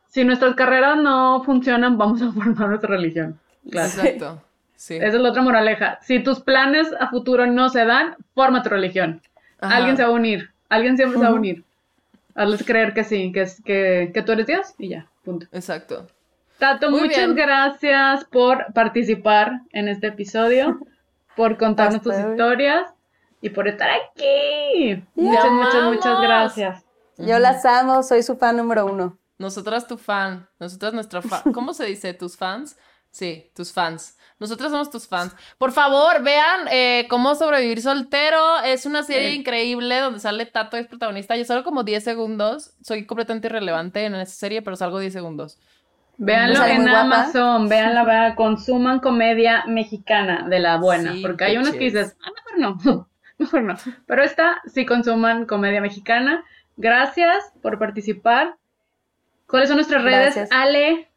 Si nuestras carreras no funcionan, vamos a formar nuestra religión. Claro. Exacto. Sí. Esa es la otra moraleja. Si tus planes a futuro no se dan, forma tu religión. Ajá. Alguien se va a unir. Alguien siempre se va a unir. Hazles creer que sí, que, es- que, que tú eres Dios y ya, punto. Exacto. Tato, Muy muchas bien. gracias por participar en este episodio, por contarnos tus hoy. historias y por estar aquí. Muchas, muchas, muchas gracias. Yo las amo, soy su fan número uno. Nosotras tu fan. Nosotras nuestra fan. ¿Cómo se dice? ¿Tus fans? Sí, tus fans. Nosotras somos tus fans. Por favor, vean eh, cómo sobrevivir soltero. Es una serie increíble donde sale Tato, es protagonista. Yo salgo como 10 segundos. Soy completamente irrelevante en esa serie, pero salgo 10 segundos. Véanlo Sale en guapa. Amazon, véanla, vean, consuman comedia mexicana de la buena, Sí, porque hay unas que dices, ah, mejor no, mejor no. Pero esta sí consuman comedia mexicana. Gracias por participar. ¿Cuáles son nuestras redes? Gracias. Ale,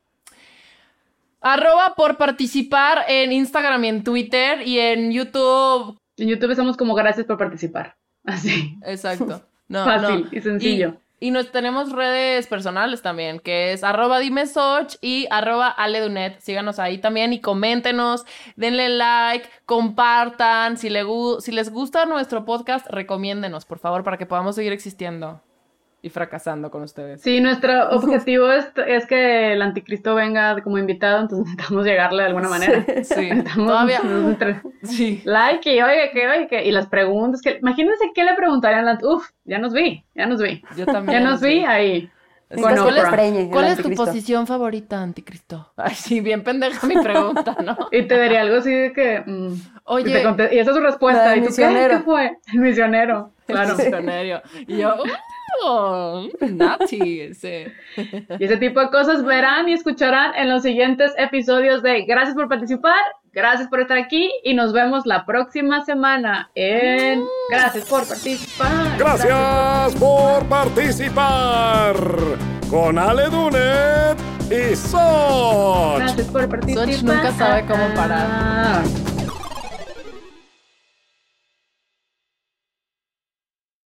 Arroba por participar en Instagram y en Twitter y en YouTube. en YouTube estamos como gracias por participar. Así. Exacto. No, Fácil no. y sencillo. Y, y nos tenemos redes personales también, que es arroba dimesoch y arroba aledunet. Síganos ahí también y coméntenos, denle like, compartan. Si, le si les gusta nuestro podcast, recomiéndenos, por favor, para que podamos seguir existiendo y fracasando con ustedes. Sí, nuestro objetivo es, es que el anticristo venga como invitado, entonces necesitamos llegarle de alguna manera. Sí, Necesitamos todavía. entre- Sí. like y oye, que oye, que y las preguntas que imagínense qué le preguntarían a uf, ya nos vi, ya nos vi. Yo también. Ya nos vi ahí. Que ¿Cuál el ¿Cuál es tu posición favorita, anticristo? Ay, sí, bien pendeja mi pregunta, ¿no? Y te daría algo así de que. mm, Oye. y, te conte- y esa es su respuesta. La ¿Y tú qué? misionero. ¿Qué fue? El misionero. Claro. Misionero. Y yo, oh, Nati, sí. Y ese tipo de cosas verán y escucharán en los siguientes episodios de Gracias por participar, gracias por estar aquí y nos vemos la próxima semana en Gracias por participar. Gracias por participar con Ale Dunet y Soch. Gracias por participar. nunca sabe cómo parar.